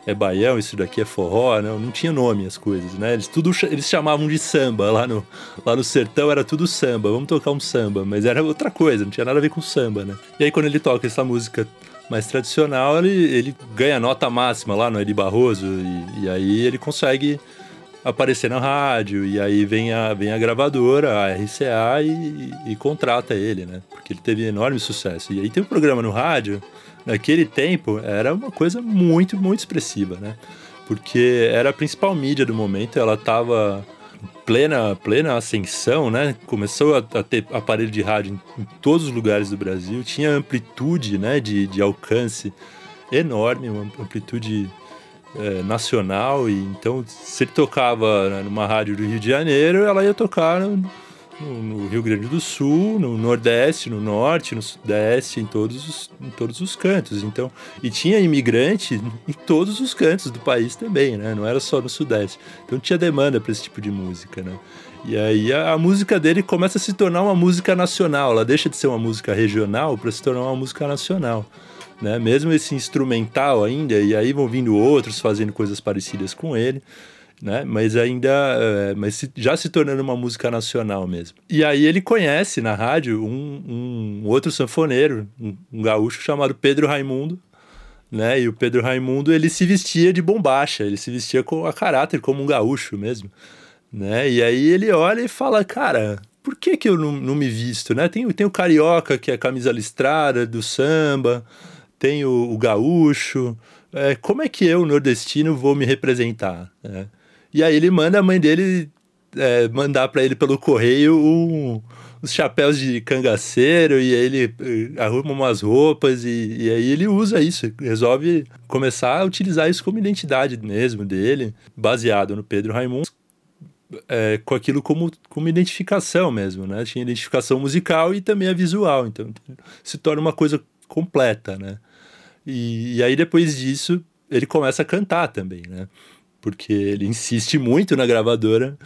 é baião, isso daqui é forró, não, não tinha nome as coisas, né? Eles tudo eles chamavam de samba lá no lá no sertão era tudo samba. Vamos tocar um samba, mas era outra coisa, não tinha nada a ver com samba, né? E aí quando ele toca essa música mais tradicional, ele, ele ganha nota máxima lá no Edi Barroso, e, e, aí ele consegue aparecer na rádio, e aí vem a, vem a gravadora, a RCA, e, e contrata ele, né? Porque ele teve enorme sucesso. E aí tem um programa no rádio, naquele tempo, era uma coisa muito, muito expressiva, né? Porque era a principal mídia do momento, ela estava plena, plena ascensão, né? Começou a, a, ter aparelho de rádio em, em, todos os lugares do Brasil, tinha amplitude né, de, de alcance enorme, uma amplitude é, nacional, e então se ele tocava numa rádio do Rio de Janeiro, ela ia tocar no, Rio Grande do Sul, no Nordeste, no Norte, no Sudeste, em todos os, em todos os cantos. Então, e tinha imigrante em todos os cantos do país também, né? Não era só no Sudeste. Então tinha demanda para esse tipo de música, né? E aí a, a, música dele começa a se tornar uma música nacional. Ela deixa de ser uma música regional para se tornar uma música nacional. Né? Mesmo esse instrumental ainda, e aí vão vindo outros fazendo coisas parecidas com ele né? Mas ainda, é, mas já se tornando uma música nacional mesmo. E aí ele conhece na rádio um, um outro sanfoneiro, um, um, gaúcho chamado Pedro Raimundo, né? E o Pedro Raimundo ele se vestia de bombacha, ele se vestia com a caráter como um gaúcho mesmo, né? E aí ele olha e fala, cara, por que que eu não, não me visto, né? Tem, tem o carioca que é a camisa listrada do samba, tem o, o gaúcho, é, como é que eu, nordestino, vou me representar? Né? E aí ele manda a mãe dele é, mandar para ele pelo correio um, uns chapéus de cangaceiro e aí ele eh, arruma umas roupas e, e, aí ele usa isso, resolve começar a utilizar isso como identidade mesmo dele, baseado no Pedro Raimundo. É, com aquilo como, como identificação mesmo, né? Tinha identificação musical e também a visual, então se torna uma coisa completa, né? E, e aí depois disso ele começa a cantar também, né? Porque ele insiste muito na gravadora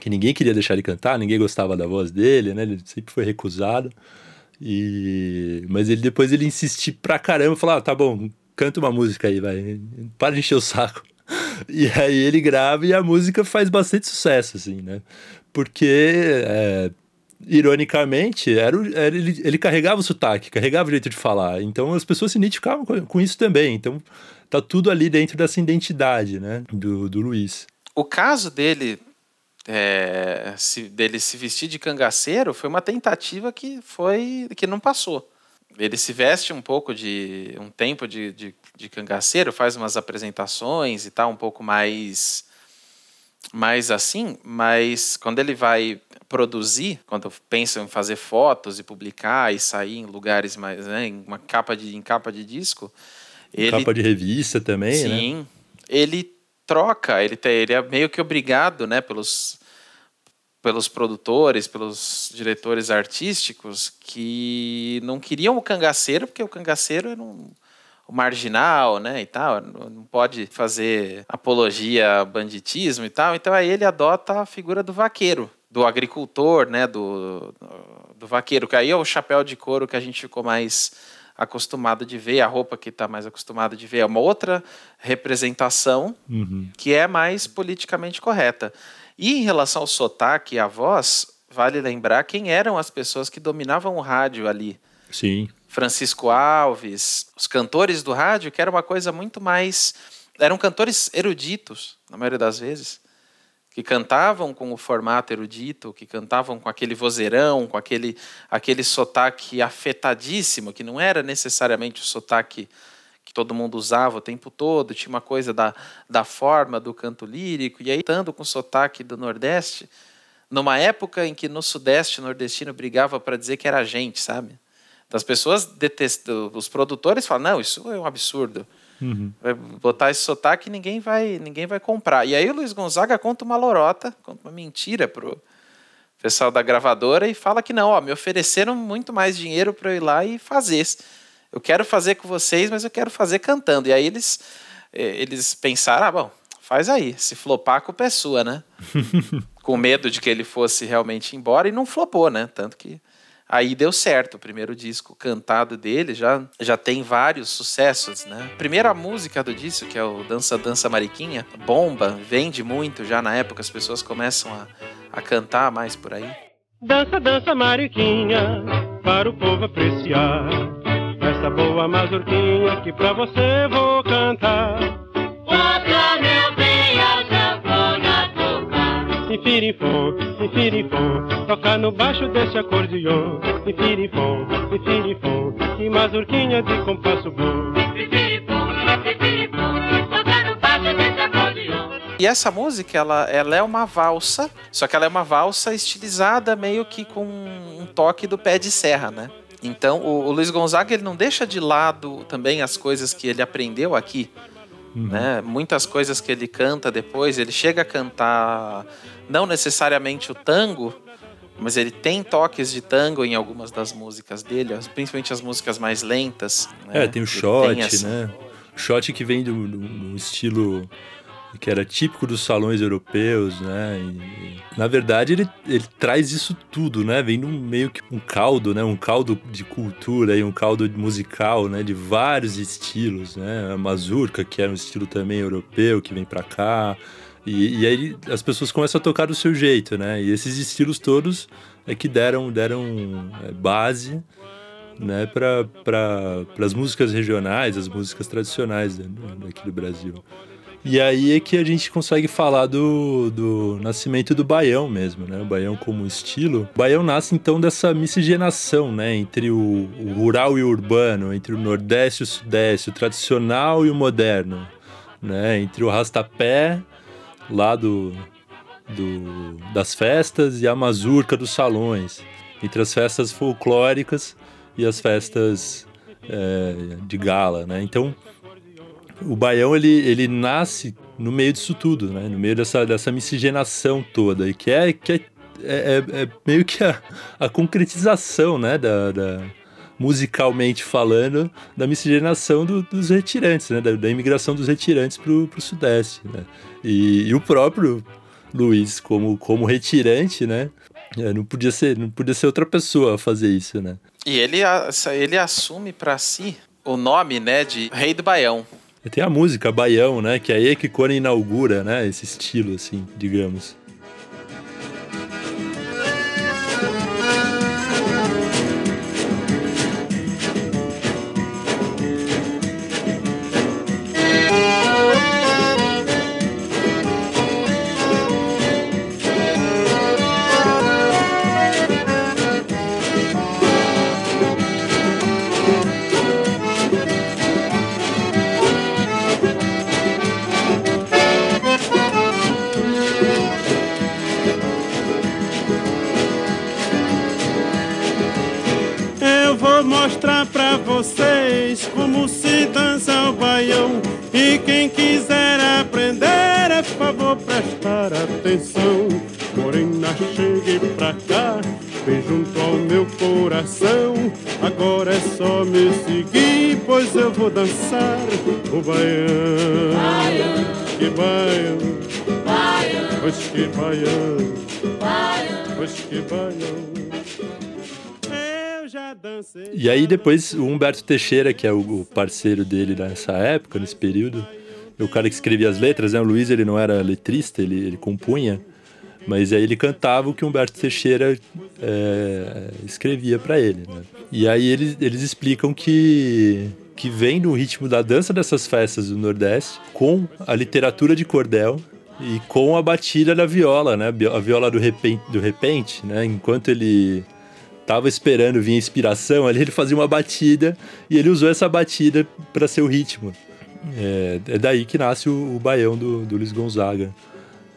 que ninguém queria deixar ele cantar, ninguém gostava da voz dele, né? Ele sempre foi recusado. E mas ele depois ele insistiu pra caramba, falou: ah, "Tá bom, canta uma música aí, vai. Para de encher o saco". E aí ele grava e a música faz bastante sucesso assim, né? Porque é, ironicamente, era, o, era ele, ele, carregava o sotaque, carregava o jeito de falar. Então as pessoas se identificavam com, com, isso também. Então tá tudo ali dentro dessa identidade, né, do, do Luiz. O caso dele é, se, dele se vestir de cangaceiro foi uma tentativa que foi que não passou. Ele se veste um pouco de um tempo de, de, de cangaceiro, faz umas apresentações e tal, um pouco mais mais assim, mas quando ele vai produzir, quando pensa em fazer fotos e publicar e sair em lugares mais, né, em uma capa de em capa de disco, ele, capa de revista também, sim, né? Sim, ele troca, ele, tem, ele é meio que obrigado, né, pelos pelos produtores, pelos diretores artísticos que não queriam o cangaceiro, porque o cangaceiro era um, o marginal, né, e tal, não pode fazer apologia a banditismo e tal, então aí ele adota a figura do vaqueiro, do agricultor, né, do, do vaqueiro, que aí é o chapéu de couro que a gente ficou mais acostumado de ver, a roupa que está mais acostumado de ver, é uma outra representação uhum. que é mais politicamente correta. E em relação ao sotaque e à voz, vale lembrar quem eram as pessoas que dominavam o rádio ali. Sim. Francisco Alves, os cantores do rádio, que era uma coisa muito mais. Eram cantores eruditos, na maioria das vezes, que cantavam com o formato erudito, que cantavam com aquele vozeirão, com aquele, aquele sotaque afetadíssimo, que não era necessariamente o sotaque que todo mundo usava o tempo todo, tinha uma coisa da, da forma do canto lírico, e aí, estando com o sotaque do Nordeste, numa época em que no Sudeste nordestino brigava para dizer que era gente, sabe? As pessoas detestam, os produtores falam, não, isso é um absurdo. Uhum. Vai botar esse sotaque e ninguém vai, ninguém vai comprar. E aí o Luiz Gonzaga conta uma lorota, conta uma mentira pro pessoal da gravadora e fala que não, ó, me ofereceram muito mais dinheiro para eu ir lá e fazer eu quero fazer com vocês, mas eu quero fazer cantando. E aí eles, eh, eles pensaram, ah, bom, faz aí. Se flopar, a culpa é sua, né? com medo de que ele fosse realmente embora e não flopou, né? Tanto que aí deu certo. O primeiro disco cantado dele já, já tem vários sucessos, né? Primeira música do disco, que é o Dança Dança Mariquinha, bomba, vende muito já na época, as pessoas começam a, a cantar mais por aí. Dança, dança, Mariquinha, para o povo apreciar essa boa mazurquinha que pra você vou cantar. Ouça, tocar. Infirinfom, infirinfom, tocar no baixo desse acordeon. Infirinfom, infirinfom, que mazurquinha de compasso bom. Infirinfom, infirinfom, tocar no baixo desse acordeon. E essa música, ela, ela é uma valsa, só que ela é uma valsa estilizada meio que com um toque do pé de serra, né? Então, o, o Luiz Gonzaga ele não deixa de lado também as coisas que ele aprendeu aqui. Uhum. Né? Muitas coisas que ele canta depois, ele chega a cantar não necessariamente o tango, mas ele tem toques de tango em algumas das músicas dele, principalmente as músicas mais lentas. Né? É, tem o shot, essa... né? O shot que vem do, do, do estilo que era típico dos salões europeus, né? E, na verdade, ele, ele traz isso tudo, né? Vem num meio que um caldo, né? Um caldo de cultura e um caldo musical, né? De vários estilos, né? A mazurca, que é um estilo também europeu, que vem para cá. E, e, aí as pessoas começam a tocar do seu jeito, né? E esses estilos todos é que deram, deram é, base né, para pra, as músicas regionais, as músicas tradicionais né, daqui do Brasil. E aí é que a gente consegue falar do, do nascimento do baião mesmo, né? O baião como estilo. O baião nasce então dessa miscigenação, né? Entre o, o rural e o urbano, entre o nordeste e o sudeste, o tradicional e o moderno, né? Entre o rastapé lá do, do, das festas e a mazurca dos salões. Entre as festas folclóricas e as festas é, de gala, né? Então o Baião ele, ele nasce no meio disso tudo, né? No meio dessa, dessa miscigenação toda, e que é, que é, é, é, meio que a, a concretização, né? Da, da, musicalmente falando, da miscigenação do, dos retirantes, né? Da, da, imigração dos retirantes pro, pro Sudeste, né? E, e o próprio Luiz, como, como retirante, né? É, não podia ser não podia ser outra pessoa a fazer isso, né? E ele, ele assume para si o nome, né, de Rei do Baião. Tem a música Baião, né, que é aí que quando inaugura, né, esse estilo assim, digamos. Dançar o baião. baião. Que baião, baião. Pois que baião, baião. Pois que baião. E aí depois o Humberto Teixeira, que é o parceiro dele nessa época, nesse período, o cara que escrevia as letras, né? O Luiz ele não era letrista, ele, ele compunha, mas aí ele cantava o que o Humberto Teixeira é, escrevia para ele, né? E aí eles, eles explicam que que vem no ritmo da dança dessas festas do Nordeste, com a literatura de cordel e com a batida da viola, né? A viola do repente, do repente né? Enquanto ele tava esperando vir inspiração, ali ele fazia uma batida e ele usou essa batida para ser o ritmo. É, é, daí que nasce o, o baião do, do Luiz Gonzaga,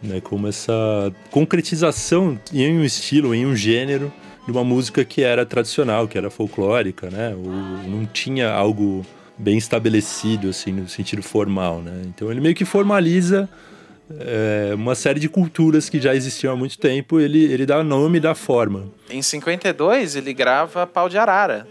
né? Como essa concretização em um estilo, em um gênero de uma música que era tradicional, que era folclórica, né? Ou não tinha algo bem estabelecido assim no sentido formal, né? Então ele meio que formaliza é, uma série de culturas que já existiam há muito tempo, ele, ele dá nome e dá forma. Em 52, ele grava Pau de Arara.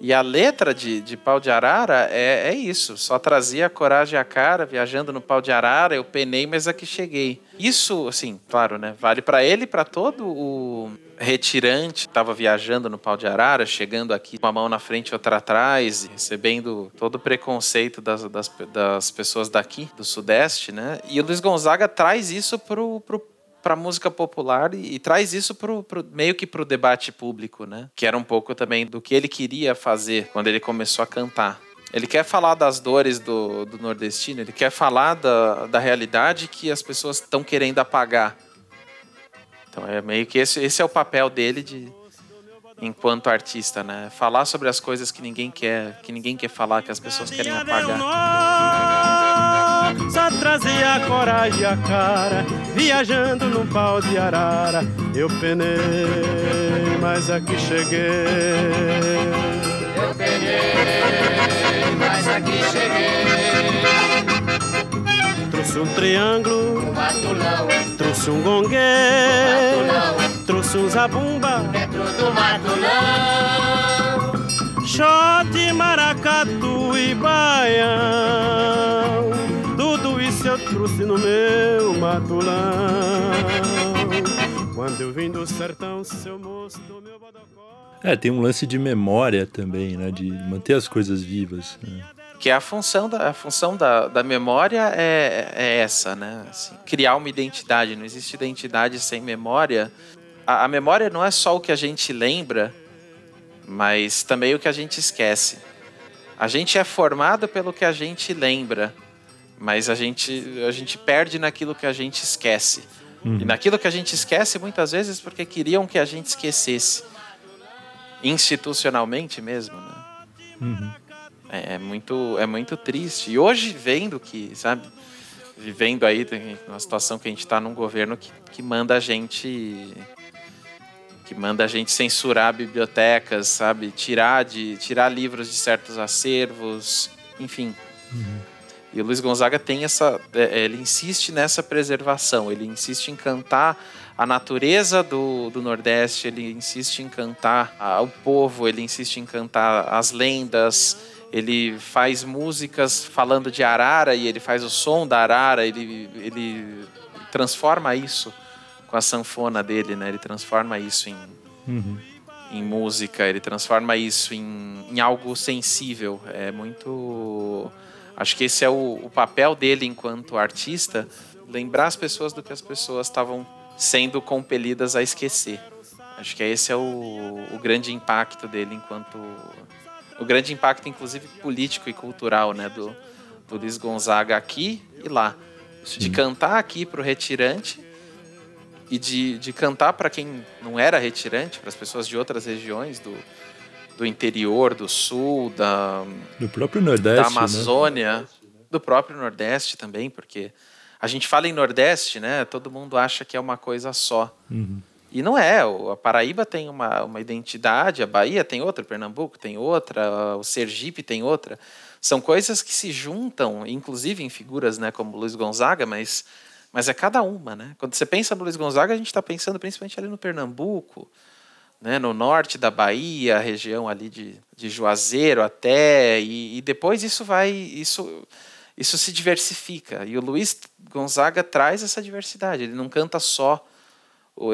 E a letra de, de Pau de Arara é, é isso. Só trazia a coragem à cara, viajando no Pau de Arara, eu penei, mas aqui cheguei. Isso, assim, claro, né? Vale para ele e para todo o retirante estava viajando no Pau de Arara, chegando aqui com a mão na frente e outra atrás, recebendo todo o preconceito das, das, das pessoas daqui, do Sudeste, né? E o Luiz Gonzaga traz isso pro, pro música popular e, e, traz isso pro, pro, meio que para o debate público, né? Que era um pouco também do que ele queria fazer quando ele começou a cantar. Ele quer falar das dores do, do nordestino, ele quer falar da, da realidade que as pessoas estão querendo apagar. Então é meio que esse, esse é o papel dele de enquanto artista, né? Falar sobre as coisas que ninguém quer, que ninguém quer falar, que as pessoas querem apagar só trazia a coragem e a cara. Viajando no pau de arara, eu penei, mas aqui cheguei. Eu penei, mas aqui cheguei. Trouxe um triângulo, um matulão. trouxe um gongue, um trouxe um zabumba, dentro do matulão. Xote, maracatu e baião eu trouxe no meu matulão. Quando eu vim do sertão, seu moço do meu bodocó. É, tem um lance de memória também, né? De manter as coisas vivas. Né? Que a função da, a função da, da memória é, é essa, né? Assim, criar uma identidade. Não existe identidade sem memória. A, a memória não é só o que a gente lembra, mas também o que a gente esquece. A gente é formado pelo que a gente lembra. Mas a gente, a gente perde naquilo que a gente esquece. Uhum. E naquilo que a gente esquece, muitas vezes, porque queriam que a gente esquecesse. Institucionalmente mesmo, né? Uhum. É, é, muito, é muito triste. E hoje, vendo que, sabe, vivendo aí numa situação que a gente está num governo que, que manda a gente que manda a gente censurar bibliotecas, sabe, tirar de tirar livros de certos acervos, enfim. Uhum E o Luiz Gonzaga tem essa. é, Ele insiste nessa preservação, ele insiste em cantar a natureza do, do Nordeste, ele insiste em cantar o povo, ele insiste em cantar as lendas, ele faz músicas falando de arara e ele faz o som da arara, ele, ele transforma isso com a sanfona dele, né? Ele transforma isso em, Uhum. em música, ele transforma isso em, em algo sensível. É muito. Acho que esse é o, o papel dele enquanto artista, lembrar as pessoas do que as pessoas estavam sendo compelidas a esquecer. Acho que esse é o, o grande impacto dele enquanto. O grande impacto, inclusive, político e cultural, né? Do, do Luiz Gonzaga aqui e lá. De cantar aqui pro retirante e de, de cantar para quem não era retirante, para as pessoas de outras regiões do, do interior, do sul, da, Do próprio Nordeste. da né? Amazônia, do próprio Nordeste também, porque a gente fala em Nordeste, né? Todo mundo acha que é uma coisa só. Uhum. E não é. A Paraíba tem uma, uma identidade, a Bahia tem outra, Pernambuco tem outra, o Sergipe tem outra. São coisas que se juntam, inclusive em figuras né, como Luiz Gonzaga, mas, mas é cada uma. Né? Quando você pensa no Luiz Gonzaga, a gente está pensando principalmente ali no Pernambuco, né, no norte da Bahia, a região ali de, de Juazeiro até, e, e depois isso vai, isso, isso se diversifica. E o Luiz Gonzaga traz essa diversidade. Ele não canta só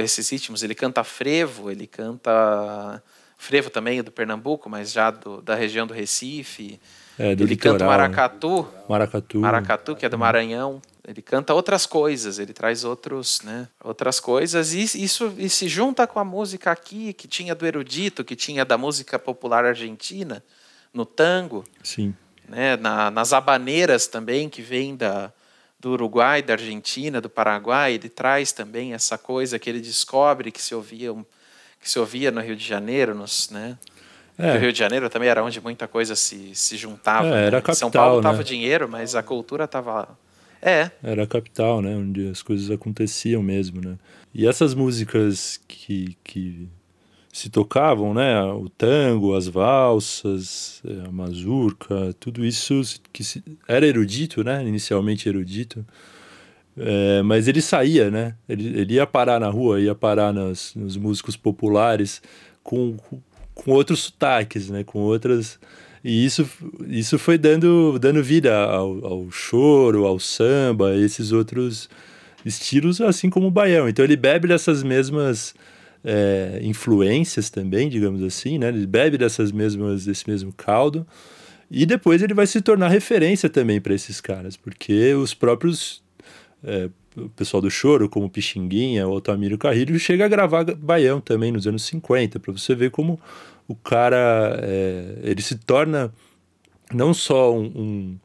esses ritmos, ele canta frevo, ele canta frevo também é do Pernambuco, mas já do- da região do Recife. É, do ele canta litoral, né? maracatu, Maracatu. maracatu que é do Maranhão. Ele canta outras coisas, ele traz outros, né, outras coisas e isso e se junta com a música aqui que tinha do erudito, que tinha da música popular argentina, no tango, Sim. né, na- nas habaneiras também, que vem da, do Uruguai, da Argentina, do Paraguai, ele traz também essa coisa que ele descobre que se ouvia, que se ouvia no Rio de Janeiro, nos, né? É. O Rio de Janeiro também era onde muita coisa se, se juntava. É, era né? São capital, Paulo tava né? dinheiro, mas a cultura tava. É, Era a capital, né? Onde as coisas aconteciam mesmo, né? E essas músicas que, que se tocavam, né? O tango, as valsas, eh, a mazurca, tudo isso que se- era erudito, né? Inicialmente erudito. É, mas ele saía, né? Ele, ele ia parar na rua, ia parar nas, nos músicos populares com, com outros sotaques, né? Com outras... E isso, isso foi dando, dando vida ao, ao choro, ao samba, esses outros estilos, assim como o baião. Então ele bebe dessas mesmas é, influências também, digamos assim, né? Ele bebe dessas mesmas, desse mesmo caldo. E depois ele vai se tornar referência também para esses caras, porque os próprios é, o pessoal do choro, como Pixinguinha, o Altamiro Carrilho, chega a gravar baião também nos anos 50, para você ver como o cara é, ele se torna não só um, um,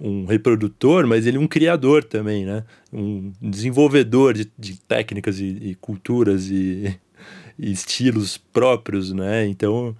um reprodutor, mas ele um criador também, né? Um desenvolvedor de, de técnicas e, e culturas e estilos próprios, né? Então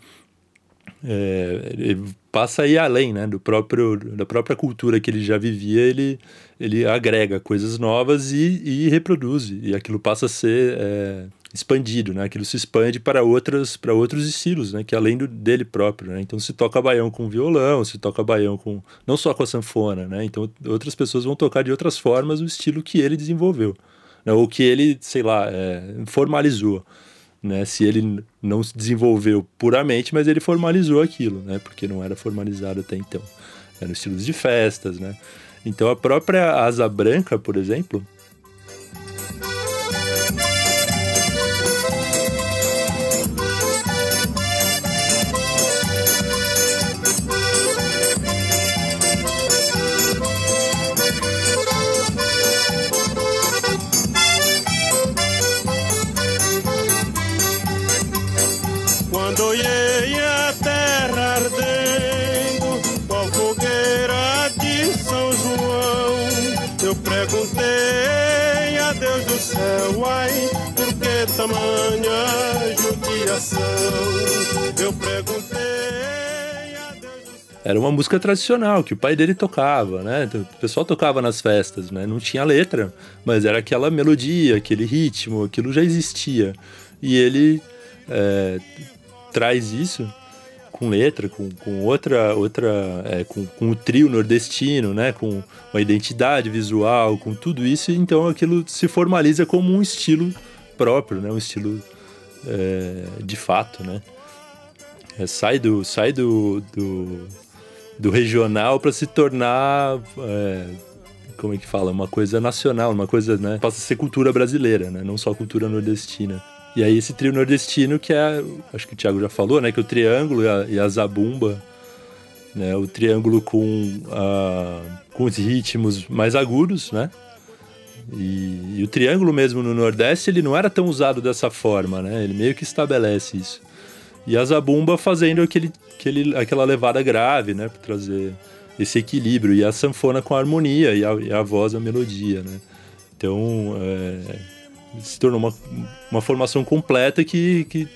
é, passa aí além, né, do próprio da própria cultura que ele já vivia, ele ele agrega coisas novas e, e reproduz e aquilo passa a ser é, expandido, né? Aquilo se expande para outras para outros estilos, né? Que além do, dele próprio, né? Então se toca baião com violão, se toca baião com não só com a sanfona, né? Então outras pessoas vão tocar de outras formas o estilo que ele desenvolveu, né? ou que ele, sei lá, é, formalizou né? Se ele não se desenvolveu puramente, mas ele formalizou aquilo, né? Porque não era formalizado até então. Eram estilos de festas, né? Então a própria Asa Branca, por exemplo, era uma música tradicional que o pai dele tocava, né? Então, o pessoal tocava nas festas, né? Não tinha letra, mas era aquela melodia, aquele ritmo, aquilo já existia. E ele é, traz isso com letra, com, com outra, outra é, com, com o trio nordestino, né? Com uma identidade visual, com tudo isso, então aquilo se formaliza como um estilo próprio, né? Um estilo é, de fato, né? É, sai do, sai do, do, do regional para se tornar é, como é que fala, uma coisa nacional, uma coisa, né, passa a ser cultura brasileira, né, não só cultura nordestina. E aí esse trio nordestino que é, acho que o Thiago já falou, né, que é o triângulo e a, e a zabumba, né, o triângulo com, a, com os ritmos mais agudos, né, e, e, o triângulo mesmo no Nordeste ele não era tão usado dessa forma, né, ele meio que estabelece isso. E a zabumba fazendo aquele, aquele, aquela levada grave, né, para trazer esse equilíbrio e a sanfona com a harmonia e a, e a voz a melodia, né? Então é, se tornou uma, uma formação completa que, que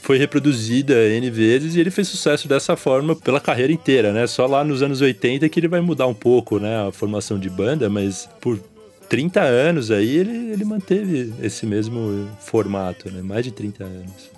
foi reproduzida N vezes e ele fez sucesso dessa forma pela carreira inteira, né? Só lá nos anos 80 que ele vai mudar um pouco, né? A formação de banda, mas por 30 anos aí ele, ele manteve esse mesmo formato, né? Mais de 30 anos.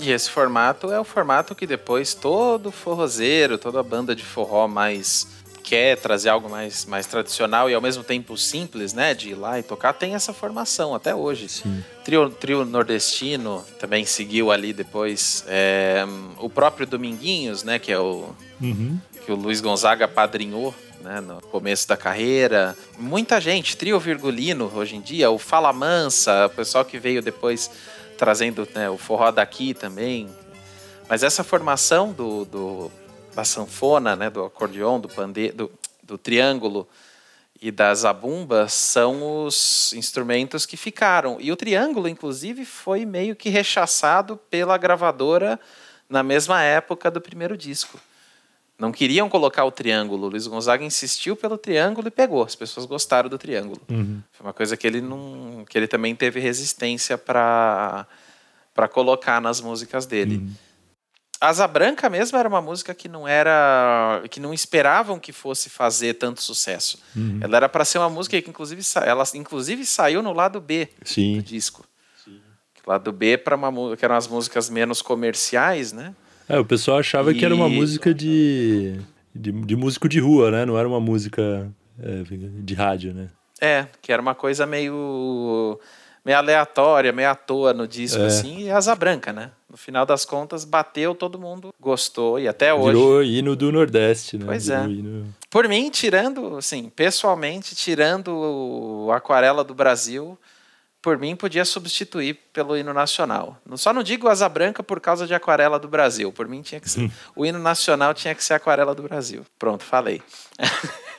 E esse formato é o formato que depois todo forrozeiro, toda banda de forró mais quer trazer algo mais, mais tradicional e ao mesmo tempo simples, né, de ir lá e tocar, tem essa formação até hoje. Sim. Trio, trio nordestino também seguiu ali depois. É, o próprio Dominguinhos, né, que é o uhum. que o Luiz Gonzaga padrinhou. Né, no começo da carreira, muita gente, trio virgulino hoje em dia, o Fala Mansa, o pessoal que veio depois trazendo né, o forró daqui também. Mas essa formação do, do da sanfona, né, do acordeon, do pande, do, do triângulo e da zabumba são os instrumentos que ficaram. E o triângulo, inclusive, foi meio que rechaçado pela gravadora na mesma época do primeiro disco. Não queriam colocar o triângulo. O Luiz Gonzaga insistiu pelo triângulo e pegou. As pessoas gostaram do triângulo. Uhum. Foi uma coisa que ele não, que ele também teve resistência para para colocar nas músicas dele. Uhum. Asa Branca mesmo era uma música que não era que não esperavam que fosse fazer tanto sucesso. Uhum. Ela era para ser uma música que inclusive ela inclusive saiu no lado B Sim. do disco. Sim. Lado B para uma que eram as músicas menos comerciais, né? É, o pessoal achava E- que era uma música de, de, de músico de rua, né? Não era uma música é, de rádio, né? É, que era uma coisa meio meio aleatória, meio à toa no disco É. assim, e Asa Branca, né? No final das contas bateu, todo mundo gostou e até hoje Virou hino do Nordeste, né? Pois Virou é. hino- Por mim, tirando, assim, pessoalmente, tirando o Aquarela do Brasil, por mim podia substituir pelo hino nacional. Só não digo Asa Branca por causa de Aquarela do Brasil. Por mim tinha que ser. o hino nacional tinha que ser Aquarela do Brasil. Pronto, falei.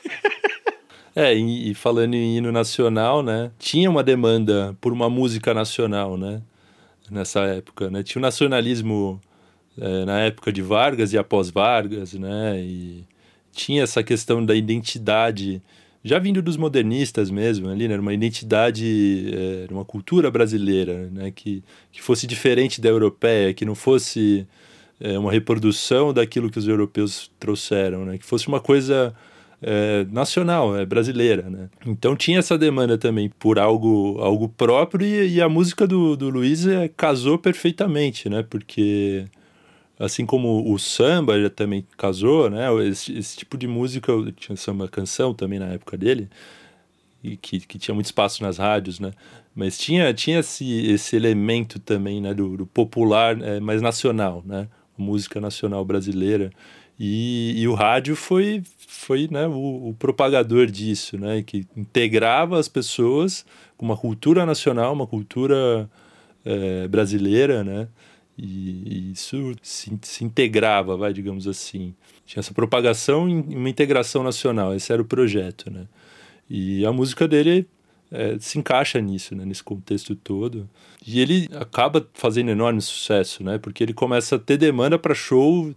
É, e, falando em hino nacional, né? Tinha uma demanda por uma música nacional, né? Nessa época, né? Tinha o nacionalismo é, na época de Vargas e após Vargas, né? E tinha essa questão da identidade, já vindo dos modernistas mesmo, ali, né? Uma identidade, é, uma cultura brasileira, né? Que, que fosse diferente da europeia, que não fosse é, uma reprodução daquilo que os europeus trouxeram, né? Que fosse uma coisa é, nacional, é brasileira, né? Então tinha essa demanda também por algo, algo próprio e, e a música do, do Luiz é, casou perfeitamente, né? Porque assim como o samba já também casou, né? Esse, esse tipo de música, tinha samba canção também na época dele, e que, que tinha muito espaço nas rádios, né? Mas tinha, tinha esse, esse elemento também, né? Do, do popular, é, mais nacional, né? Música nacional brasileira. E, e o rádio foi, foi né, o, o propagador disso, né? Que integrava as pessoas com uma cultura nacional, uma cultura é, brasileira, né? E, e isso se, se integrava, vai, digamos assim. Tinha essa propagação em uma integração nacional, esse era o projeto, né? E a música dele é, se encaixa nisso, né? Nesse contexto todo. E ele acaba fazendo enorme sucesso, né? Porque ele começa a ter demanda para show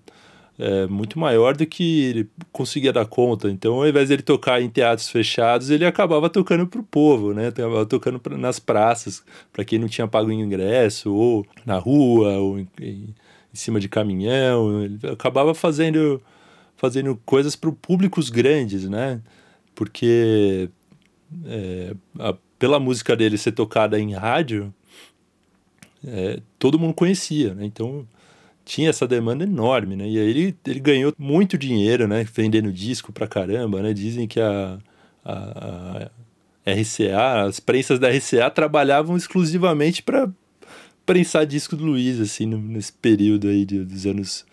é, muito maior do que ele conseguia dar conta. Então, ao invés dele tocar em teatros fechados, ele acabava tocando para o povo, né? Acabava tocando pra, nas praças, para quem não tinha pago ingresso, ou na rua, ou em, em, em cima de caminhão. Ele acabava fazendo, fazendo coisas para públicos grandes, né? Porque é, a, pela música dele ser tocada em rádio, é, todo mundo conhecia, né? Então tinha essa demanda enorme, né? E aí ele, ele ganhou muito dinheiro, né? Vendendo disco pra caramba, né? Dizem que a, a, a RCA, as prensas da RCA trabalhavam exclusivamente para prensar disco do Luiz, assim, nesse período aí de, dos anos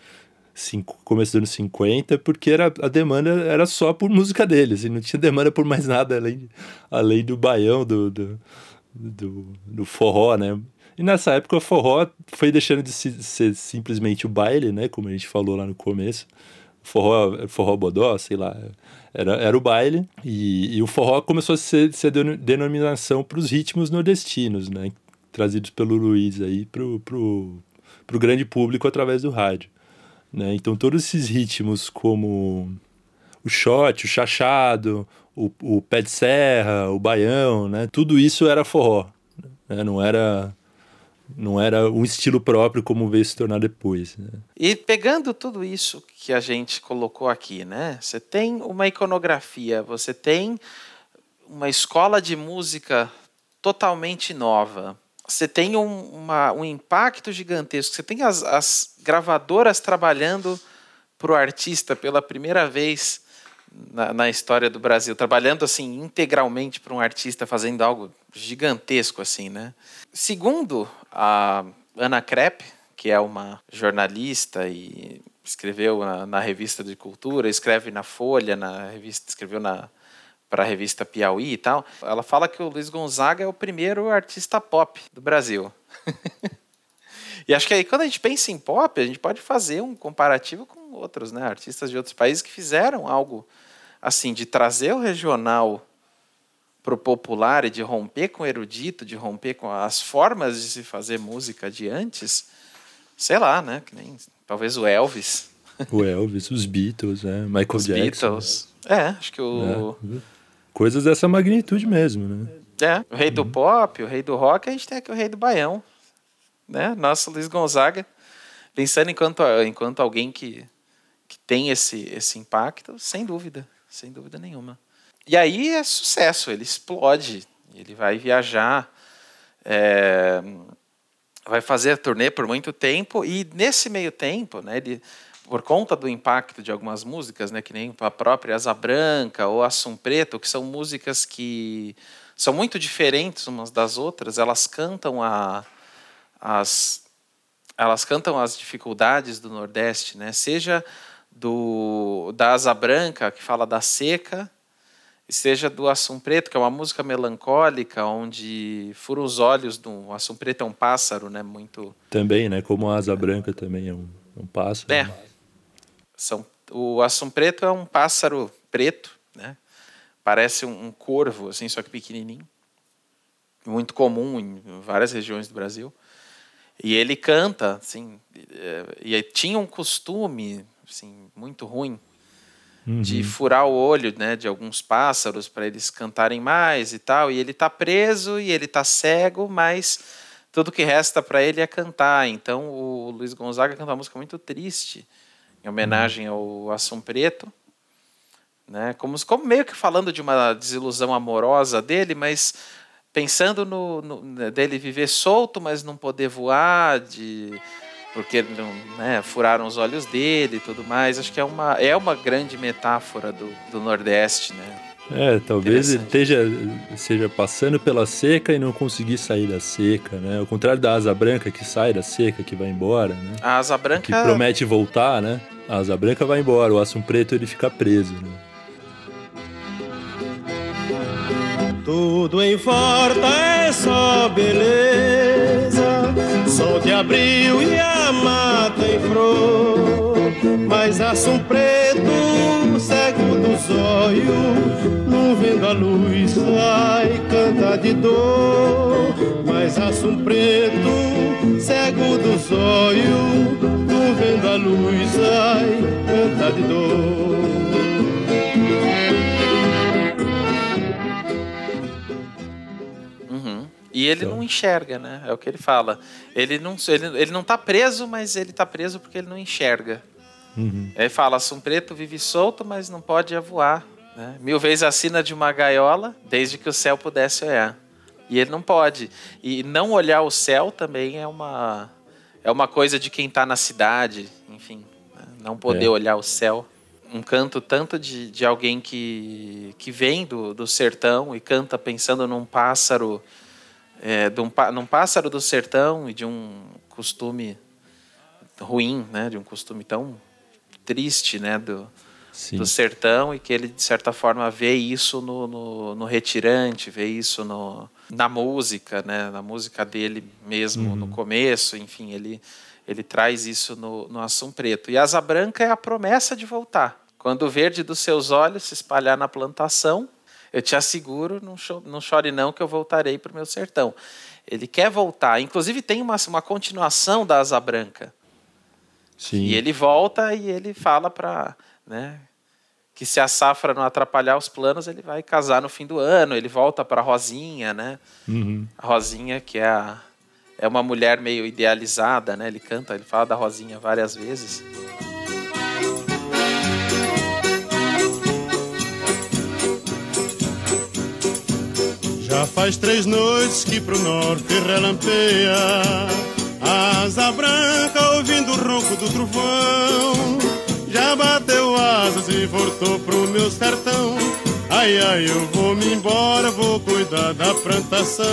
cinco, começo dos anos 50, porque era, a demanda era só por música dele, assim, não tinha demanda por mais nada além, além do baião, do, do, do, do forró, né? E nessa época o forró foi deixando de ser simplesmente o baile, né? Como a gente falou lá no começo. Forró, forró bodó, sei lá. Era, era o baile. E, e o forró começou a ser, ser denominação para os ritmos nordestinos, né? Trazidos pelo Luiz aí pro, pro, pro grande público através do rádio. Né? Então todos esses ritmos como o shot, o chachado, o, o pé de serra, o baião, né? Tudo isso era forró. Né? Não era não era um estilo próprio como veio se tornar depois. Né? E pegando tudo isso que a gente colocou aqui, né? Você tem uma iconografia, você tem uma escola de música totalmente nova. Você tem um, uma, um impacto gigantesco. Você tem as, as gravadoras trabalhando para o artista pela primeira vez na, na, história do Brasil, trabalhando assim integralmente para um artista, fazendo algo gigantesco assim, né? Segundo a Ana Krepp, que é uma jornalista e escreveu na, na, revista de cultura, escreve na Folha, na revista, escreveu na para a revista Piauí e tal. Ela fala que o Luiz Gonzaga é o primeiro artista pop do Brasil. e acho que aí quando a gente pensa em pop, a gente pode fazer um comparativo com outros, né, artistas de outros países que fizeram algo assim de trazer o regional pro popular e de romper com o erudito, de romper com as formas de se fazer música de antes, sei lá, né? Que nem, talvez o Elvis. O Elvis, os Beatles, né? Michael os Jackson. Beatles. É, acho que o. É. Coisas dessa magnitude mesmo, né? É, o rei do uhum. pop, o rei do rock, a gente tem aqui o rei do baião. Né? Nosso Luiz Gonzaga. Pensando enquanto, enquanto alguém que, que tem esse, esse impacto, sem dúvida, sem dúvida nenhuma. E aí é sucesso, ele explode, ele vai viajar, é, vai fazer a turnê por muito tempo, e nesse meio tempo, né, ele, por conta do impacto de algumas músicas, né, que nem a própria Asa Branca ou Assum Preto, que são músicas que são muito diferentes umas das outras, elas cantam a, as elas cantam as dificuldades do Nordeste, né? Seja do da Asa Branca, que fala da seca, seja do Assum Preto, que é uma música melancólica, onde furam os olhos do Assum Preto é um pássaro, né? Muito. Também, né? Como a Asa Branca também é um, um pássaro. É. São, o Assum Preto é um pássaro preto, né? Parece um, um corvo, assim, só que pequenininho. Muito comum em várias regiões do Brasil. E ele canta, assim, é, e tinha um costume, assim, muito ruim uhum. de furar o olho né, de alguns pássaros para eles cantarem mais e tal. E ele está preso e ele está cego, mas tudo que resta para ele é cantar. Então o Luiz Gonzaga canta uma música muito triste, em homenagem ao Assum Preto. Né, como, como meio que falando de uma desilusão amorosa dele, mas pensando no, no, dele viver solto, mas não poder voar, de porque né, furaram os olhos dele e tudo mais. Acho que é uma, é uma grande metáfora do, do Nordeste, né? É, talvez ele esteja seja passando pela seca e não conseguir sair da seca, né? Ao contrário da asa branca que sai da seca, que vai embora, né? A asa branca que promete voltar, né? A asa branca vai embora, o aço preto ele fica preso, né? Tudo em volta é só beleza, de abril e a mata em flor. Mas assum preto, cego dos olhos, não vendo a luz, ai, canta de dor. Mas assum preto, cego dos olhos, não vendo a luz, ai, canta de dor. E ele então. não enxerga, né? É o que ele fala. Ele não, ele, ele não tá preso, mas ele tá preso porque ele não enxerga. Uhum. Ele fala, Assum Preto vive solto, mas não pode voar. Né? Mil vezes assina de uma gaiola, desde que o céu pudesse olhar. E ele não pode. E não olhar o céu também é uma é uma coisa de quem tá na cidade, enfim, né? não poder É. olhar o céu. Um canto tanto de, de alguém que, que vem do, do sertão e canta pensando num pássaro, é, de um, num pássaro do sertão e de um costume ruim, né? De um costume tão triste, né? Do, Sim. do sertão e que ele, de certa forma, vê isso no, no, no retirante, vê isso no, na música, né? Na música dele mesmo, no começo, enfim, ele, ele traz isso no, no Assum Preto. E Asa Branca é a promessa de voltar. Quando o verde dos seus olhos se espalhar na plantação, eu te asseguro, não, cho não chore não, que eu voltarei para o meu sertão. Ele quer voltar. Inclusive tem uma, uma continuação da Asa Branca. Sim. E ele volta e ele fala para, né, que se a safra não atrapalhar os planos, ele vai casar no fim do ano. Ele volta para Rosinha, né? Uhum. A Rosinha que é a, é uma mulher meio idealizada, né? Ele canta, ele fala da Rosinha várias vezes. Já faz três noites que pro norte relampeia. Asa branca ouvindo o ronco do trovão. Já bateu asas e voltou pro meu sertão. Ai, ai, eu vou me embora, vou cuidar da plantação.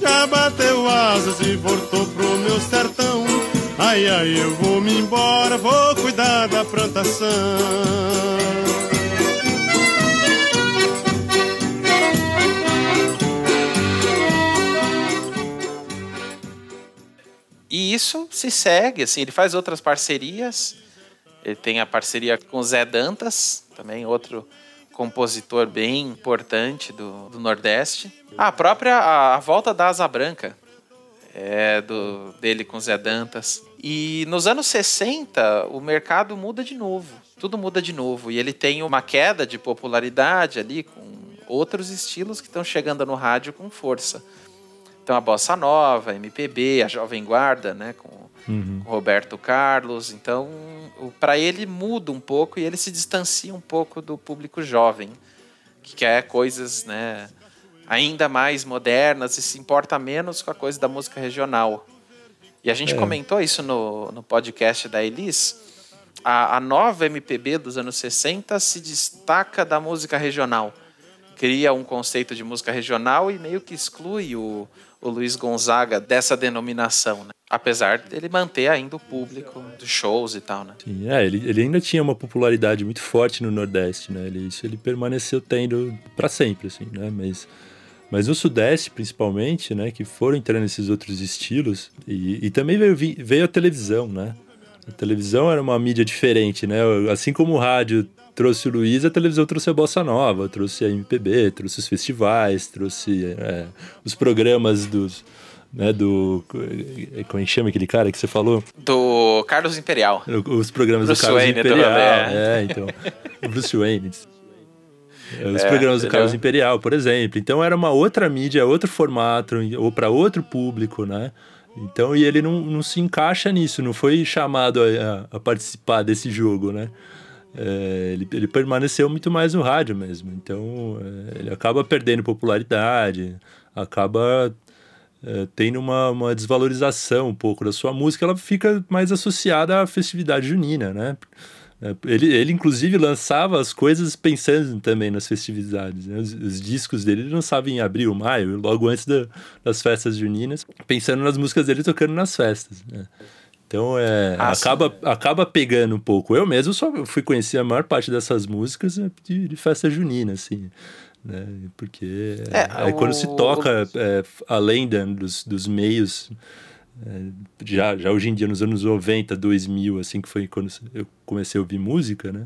Já bateu asas e voltou pro meu sertão. Ai, ai, eu vou me embora, vou cuidar da plantação E isso se segue, assim, ele faz outras parcerias. Ele tem a parceria com o Zé Dantas, também outro compositor bem importante do, do Nordeste. Ah, a própria a, a volta da Asa Branca é do dele com o Zé Dantas. E nos anos 60, o mercado muda de novo. Tudo muda de novo. E ele tem uma queda de popularidade ali com outros estilos que estão chegando no rádio com força. Então a bossa nova, a MPB, a Jovem Guarda, né, com Uhum. o Roberto Carlos. Então, para ele muda um pouco e ele se distancia um pouco do público jovem, que quer coisas, né, ainda mais modernas e se importa menos com a coisa da música regional. E a gente É. comentou isso no, no podcast da Elis. A, a nova MPB dos anos 60 se destaca da música regional. Cria um conceito de música regional e meio que exclui o, o Luiz Gonzaga dessa denominação, né? Apesar dele manter ainda o público dos shows e tal, né? Sim, é, ele, ele ainda tinha uma popularidade muito forte no Nordeste, né? Ele, isso ele permaneceu tendo para sempre, assim, né? Mas, mas no Sudeste, principalmente, né? Que foram entrando nesses outros estilos. E, e também veio, veio a televisão, né? A televisão era uma mídia diferente, né? Assim como o rádio trouxe o Luiz, a televisão trouxe a Bossa Nova, trouxe a MPB, trouxe os festivais, trouxe é, os programas dos... Né, do. Como é que chama aquele cara que você falou? Do Carlos Imperial. Os programas Bruce do Carlos Wayne Imperial. é, então. O Bruce Wayne. É, Os É, programas do entendeu? Carlos Imperial, por exemplo. Então era uma outra mídia, outro formato, ou para outro público, né? Então, e ele não, não se encaixa nisso, não foi chamado a- a participar desse jogo, né? É, ele, ele permaneceu muito mais no rádio mesmo. Então, é, ele acaba perdendo popularidade, acaba é, tendo uma, uma desvalorização um pouco da sua música, ela fica mais associada à festividade junina, né? É, Ele, ele, inclusive, lançava as coisas pensando também nas festividades. né? Os, os discos dele ele lançava em abril, maio, logo antes da- das festas juninas, pensando nas músicas dele tocando nas festas. né? Então, é, Ah, sim. acaba, acaba pegando um pouco. Eu mesmo só fui conhecer a maior parte dessas músicas né, de, de festa junina, assim. Né? Porque É, é, quando se o- toca é, além da- dos, dos meios é, já, já hoje em dia, nos anos 90, 2000, assim, que foi quando eu comecei a ouvir música, né?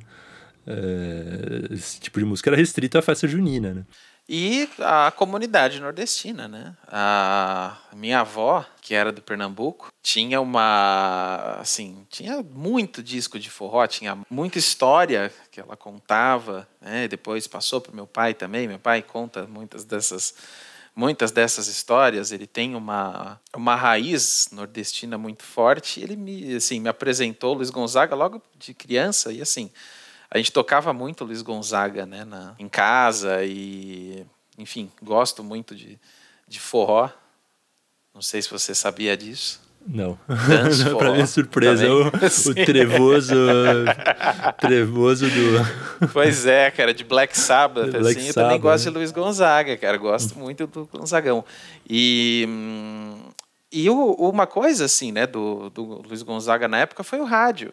É, esse tipo de música era restrita à festa junina, né? E a comunidade nordestina, né? A minha avó, que era do Pernambuco, tinha uma. Assim, tinha muito disco de forró, tinha muita história que ela contava, né? Depois passou para meu pai também. Meu pai conta muitas dessas. Muitas dessas histórias, ele tem uma, uma raiz nordestina muito forte. Ele me, assim, me apresentou Luiz Gonzaga logo de criança e assim, a gente tocava muito Luiz Gonzaga, né, na, em casa e, enfim, gosto muito de, de forró. Não sei se você sabia disso. Não. Dance pra minha surpresa, o, o trevoso. trevoso do. Pois é, cara, de Black Sabbath, De Black assim, eu também Sabbath, gosto né? de Luiz Gonzaga, cara, gosto muito do Gonzagão. E, hum, e o- uma coisa, assim, né, do, do Luiz Gonzaga na época foi o rádio.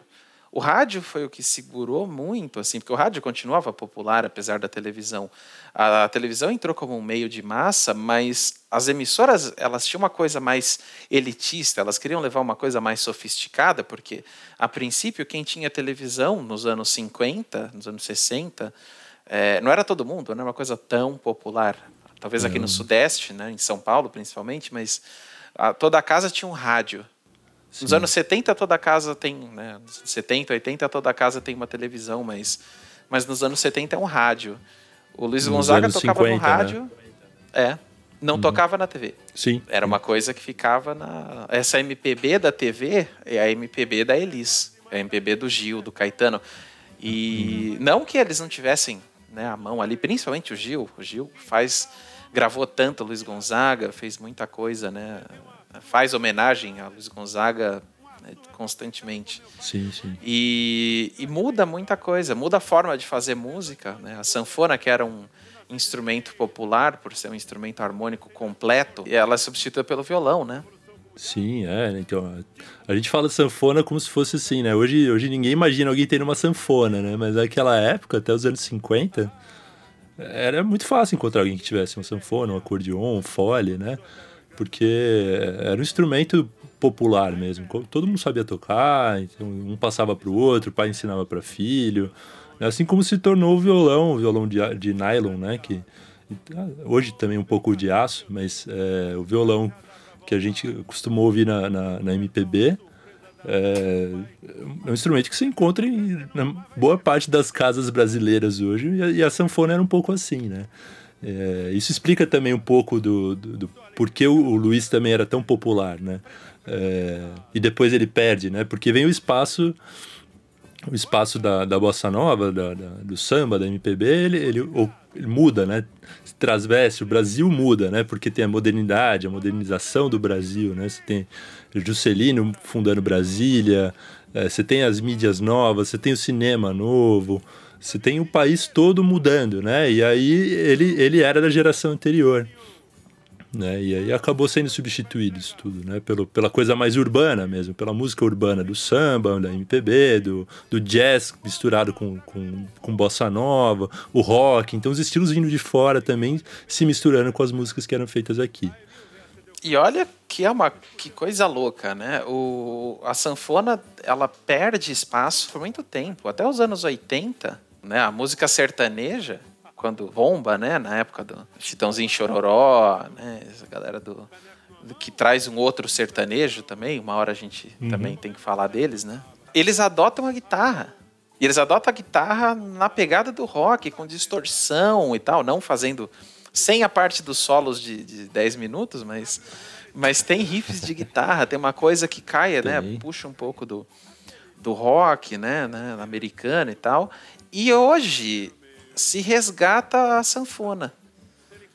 O rádio foi o que segurou muito, assim, porque o rádio continuava popular, apesar da televisão. A, televisão entrou como um meio de massa, mas as emissoras, elas tinham uma coisa mais elitista, elas queriam levar uma coisa mais sofisticada, porque, a princípio, quem tinha televisão nos anos 50, nos anos 60, eh, não era todo mundo, não era uma coisa tão popular. Talvez aqui no Sudeste, né, em São Paulo principalmente, mas a- toda a casa tinha um rádio. Nos Sim. anos 70 toda casa tem, né, 70, 80 toda casa tem uma televisão, mas, mas nos anos 70 é um rádio. O Luiz Nos Gonzaga tocava 50, no rádio, é, não tocava na TV. Sim. Era uma coisa que ficava na. Essa MPB da TV é a MPB da Elis, é a MPB do Gil, do Caetano. E não que eles não tivessem né, a mão ali, principalmente o Gil. O Gil faz. gravou tanto Luiz Gonzaga, fez muita coisa, né? Faz homenagem a Luiz Gonzaga né, constantemente. Sim, sim. E, e muda muita coisa, muda a forma de fazer música. Né? A sanfona, que era um instrumento popular, por ser um instrumento harmônico completo, e ela é substituída pelo violão, né? Sim, é. né, Então, a gente fala sanfona como se fosse assim, né? Hoje, hoje ninguém imagina alguém tendo uma sanfona, né? Mas naquela época, até os anos 50, era muito fácil encontrar alguém que tivesse uma sanfona, um acordeon, um fole, né? Porque era um instrumento popular mesmo. Todo mundo sabia tocar, então um passava para o outro, o pai ensinava para filho. Assim como se tornou o violão, o violão de, de nylon, né? Que hoje também um pouco de aço, mas é, o violão que a gente costumou ouvir na, na, na MPB é, é um instrumento que se encontra em boa parte das casas brasileiras hoje e a, e a sanfona era um pouco assim, né? É, isso explica também um pouco do, do porquê o, o Luiz também era tão popular, né? É, e depois ele perde, né? Porque vem o espaço o espaço da, da bossa nova, da, da- do samba, da MPB, ele, ele, ele muda, né? Se transveste, o Brasil muda, né? Porque tem a modernidade, a modernização do Brasil, né? Você tem Juscelino fundando Brasília, eh, você tem as mídias novas, você tem o cinema novo, você tem o país todo mudando, né? E aí ele, ele era da geração anterior né? E aí acabou sendo substituído isso tudo, né? Pelo, pela coisa mais urbana mesmo, pela música urbana do samba, da MPB, do, do jazz misturado com, com, com bossa nova, o rock. Então os estilos vindo de fora também se misturando com as músicas que eram feitas aqui. E olha que é uma que coisa louca, né? O, a sanfona ela perde espaço por muito tempo, até os anos 80, né? A música sertaneja, quando bomba, né? Na época do Chitãozinho Chororó, né? Essa galera do, do que traz um outro sertanejo também. Uma hora a gente também tem que falar deles, né? Eles adotam a guitarra. E eles adotam a guitarra na pegada do rock, com distorção e tal, não fazendo sem a parte dos solos de, de 10 minutos, mas, mas tem riffs de guitarra, tem uma coisa que caia, né? Puxa um pouco do, do rock, né, né? Americano e tal. E hoje se resgata a sanfona.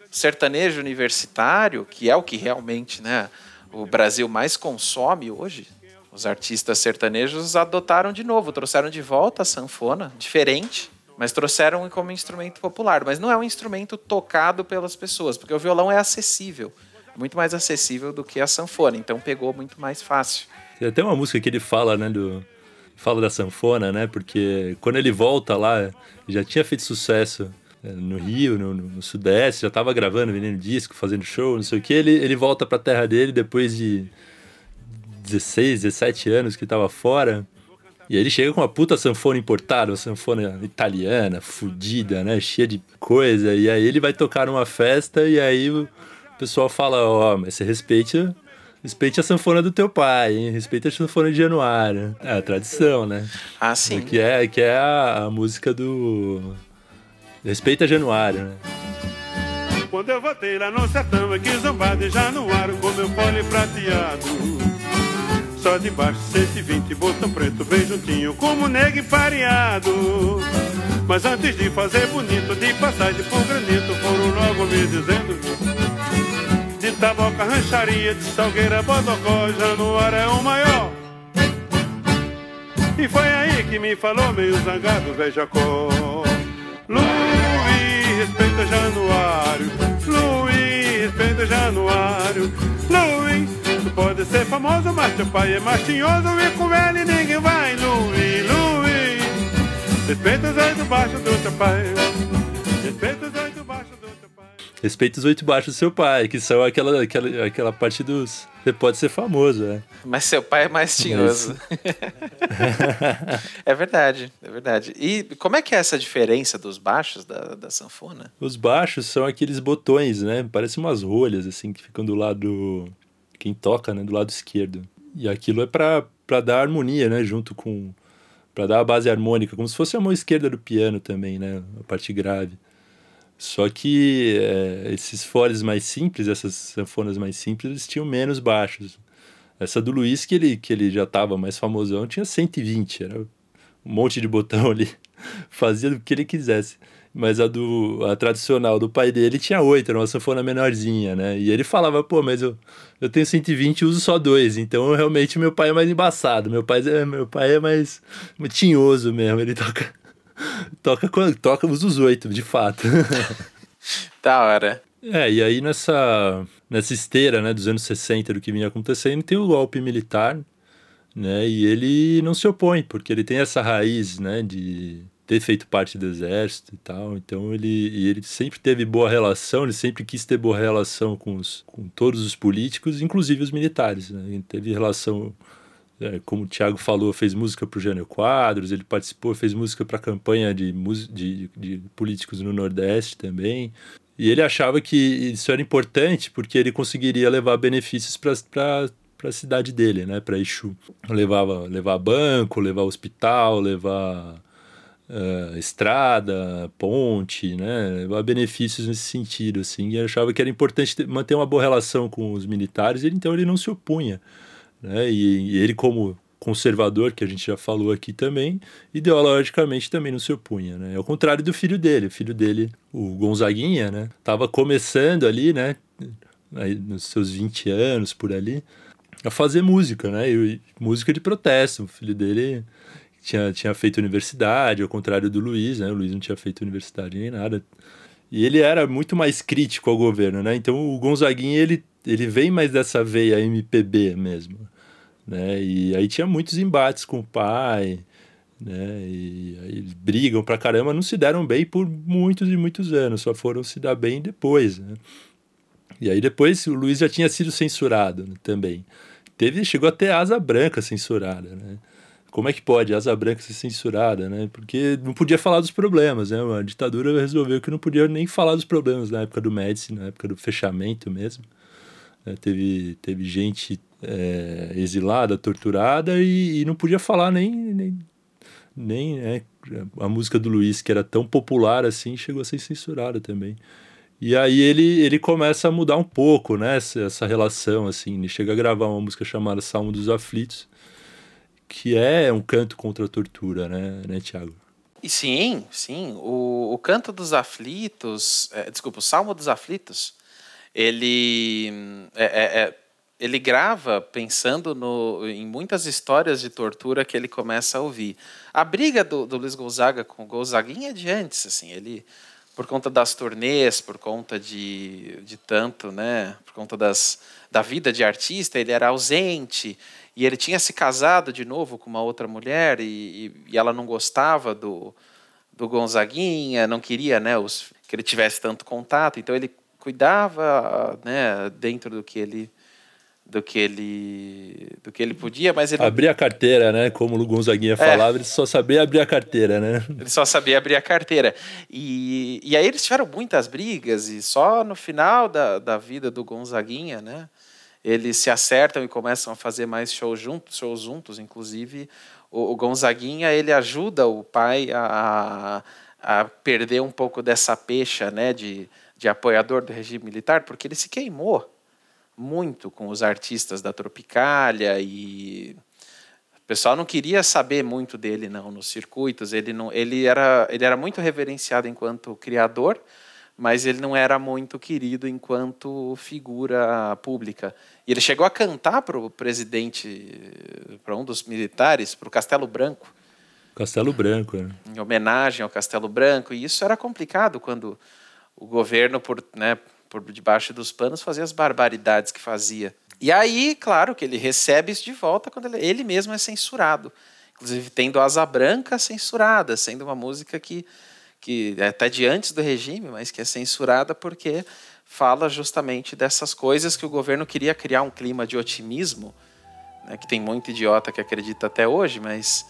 Sertanejo universitário, que é o que realmente né, o Brasil mais consome hoje, os artistas sertanejos adotaram de novo, trouxeram de volta a sanfona, diferente, mas trouxeram como instrumento popular. Mas não é um instrumento tocado pelas pessoas, porque o violão é acessível, muito mais acessível do que a sanfona, então pegou muito mais fácil. Tem até uma música que ele fala, né, do fala da sanfona, né? Porque quando ele volta lá, já tinha feito sucesso eh, no Rio, no, no- Sudeste, já tava gravando, vendendo disco, fazendo show, não sei o que. Ele, ele volta pra terra dele depois de 16, 17 anos que tava fora. E aí ele chega com uma puta sanfona importada, uma sanfona italiana, fudida, né? Cheia de coisa. E aí ele vai tocar numa festa e aí o pessoal fala, ó, mas você respeite, respeite a sanfona do teu pai, hein? Respeite a sanfona de Januário. É a tradição, né? Ah, sim. Que é, que é a, a música do... Respeita Januário, né? Quando eu voltei lá no sertão, aqui zombado e Januário com meu fole prateado. Só de baixo 120, botão preto bem juntinho, como nego empareado. Mas antes de fazer bonito, de passagem por granito, foram logo me dizendo: taboca Rancharia de Salgueira, Bodocó, Januário é o maior. E foi aí que me falou meio zangado, velho Jacó. Luiz, respeita Januário. Luiz, respeita Januário. Luiz, tu pode ser famoso, mas teu pai é machinhoso e com ele ninguém vai. Luiz, Luiz, respeita os oito baixos do teu pai. Respeita os Respeita os oito baixos do seu pai, que são aquela, aquela, aquela parte dos. Você pode ser famoso, né? Mas seu pai é mais tinhoso. é verdade, é verdade. E como é que é essa diferença dos baixos da, da sanfona? Os baixos são aqueles botões, né? Parecem umas rolhas, assim, que ficam do lado. Quem toca, né? Do lado esquerdo. E aquilo é pra, pra dar harmonia, né? Junto com. Pra dar a base harmônica, como se fosse a mão esquerda do piano também, né? A parte grave. Só que é, esses foles mais simples, essas sanfonas mais simples, eles tinham menos baixos. Essa do Luiz, que ele, que ele já estava mais famosão, tinha 120, era um monte de botão ali, fazia o que ele quisesse. Mas a do a tradicional do pai dele tinha oito, era uma sanfona menorzinha, né? E ele falava, pô, mas eu, eu tenho 120 e uso só dois, então realmente meu pai é mais embaçado, meu pai é, meu pai é mais tinhoso mesmo, ele toca toca, quando- toca os oito, de fato. Da hora. É, e aí nessa, nessa esteira né, dos anos 60 do que vinha acontecendo, tem o golpe militar, né? E ele não se opõe, porque ele tem essa raiz, né, de ter feito parte do exército e tal. Então ele, e ele sempre teve boa relação, ele sempre quis ter boa relação com, os, com todos os políticos, inclusive os militares. Né? Ele teve relação, é, como o Thiago falou, fez música para o Jânio Quadros, ele participou, fez música para a campanha de, de, de políticos no Nordeste também. E ele achava que isso era importante porque ele conseguiria levar benefícios para a cidade dele, né, para Exu. Levava levar banco, levar hospital, levar eh, estrada, ponte, né, levar benefícios nesse sentido, assim. E achava que era importante ter- manter uma boa relação com os militares, então ele não se opunha, né? E, e ele como conservador, que a gente já falou aqui também, ideologicamente também não se opunha, né? Ao contrário do filho dele, o filho dele, o Gonzaguinha, né? Tava começando ali, né? Aí nos seus 20 anos por ali, a fazer música, né? E, música de protesto. O filho dele tinha, tinha feito universidade, ao contrário do Luiz, né? O Luiz não tinha feito universidade nem nada. E ele era muito mais crítico ao governo, né? Então o Gonzaguinha, ele, ele vem mais dessa veia MPB mesmo, né? E aí tinha muitos embates com o pai, né? E aí eles brigam pra caramba, não se deram bem por muitos e muitos anos, só foram se dar bem depois, né? E aí depois o Luiz já tinha sido censurado né, também. Teve, chegou até asa branca censurada, né? Como é que pode asa branca ser censurada, né? Porque não podia falar dos problemas, né? A ditadura resolveu que não podia nem falar dos problemas na época do Médici, na época do fechamento mesmo. Né? Teve, teve gente é, exilada, torturada e, e não podia falar nem, nem, nem né? a música do Luiz, que era tão popular assim, chegou a ser censurada também. E aí ele, ele começa a mudar um pouco, né, essa, essa relação, assim, ele chega a gravar uma música chamada Salmo dos Aflitos, que é um canto contra a tortura, né, né Tiago? E sim, sim. O, o Canto dos Aflitos, é, desculpa, o Salmo dos Aflitos, ele, é, é, é, ele grava pensando no, em muitas histórias de tortura que ele começa a ouvir. A briga do, do Luiz Gonzaga com o Gonzaguinha é de antes, assim, ele por conta das turnês, por conta de, de tanto, né, por conta das, da vida de artista, ele era ausente e ele tinha se casado de novo com uma outra mulher e, e, e ela não gostava do, do Gonzaguinha, não queria, né, os, que ele tivesse tanto contato, então ele cuidava, né, dentro do que ele do que ele do que ele podia, mas ele Abrir a carteira, né, como o Gonzaguinha falava, ele só sabia abrir a carteira, né? Ele só sabia abrir a carteira. E, e aí eles tiveram muitas brigas, e só no final da, da vida do Gonzaguinha, né? Eles se acertam e começam a fazer mais shows juntos, shows juntos. Inclusive, o, o Gonzaguinha ele ajuda o pai a, a perder um pouco dessa pecha né, de, de apoiador do regime militar, porque ele se queimou muito com os artistas da Tropicália e o pessoal não queria saber muito dele não nos circuitos ele não ele era ele era muito reverenciado enquanto criador mas ele não era muito querido enquanto figura pública. E ele chegou a cantar para o presidente, para um dos militares, para o Castelo Branco, Castelo Branco, né? em homenagem ao Castelo Branco, e isso era complicado quando o governo, por, né, por debaixo dos panos, fazia as barbaridades que fazia. E aí, claro, que ele recebe isso de volta quando ele, ele mesmo é censurado. Inclusive, tendo Asa Branca censurada, sendo uma música que, que é até de antes do regime, mas que é censurada porque fala justamente dessas coisas que o governo queria criar um clima de otimismo, né, que tem muito idiota que acredita até hoje, mas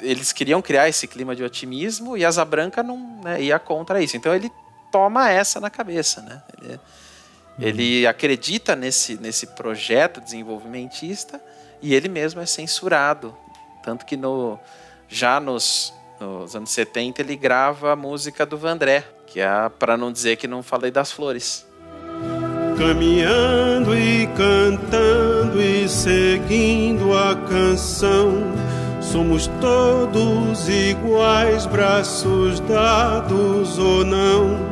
eles queriam criar esse clima de otimismo e Asa Branca não né, ia contra isso. Então ele toma essa na cabeça, né? Ele, ele acredita nesse, nesse projeto desenvolvimentista e ele mesmo é censurado. Tanto que no, já nos, nos anos 70 ele grava a música do Vandré, que é para não dizer que não falei das flores. Caminhando e cantando e seguindo a canção, somos todos iguais, braços dados ou não,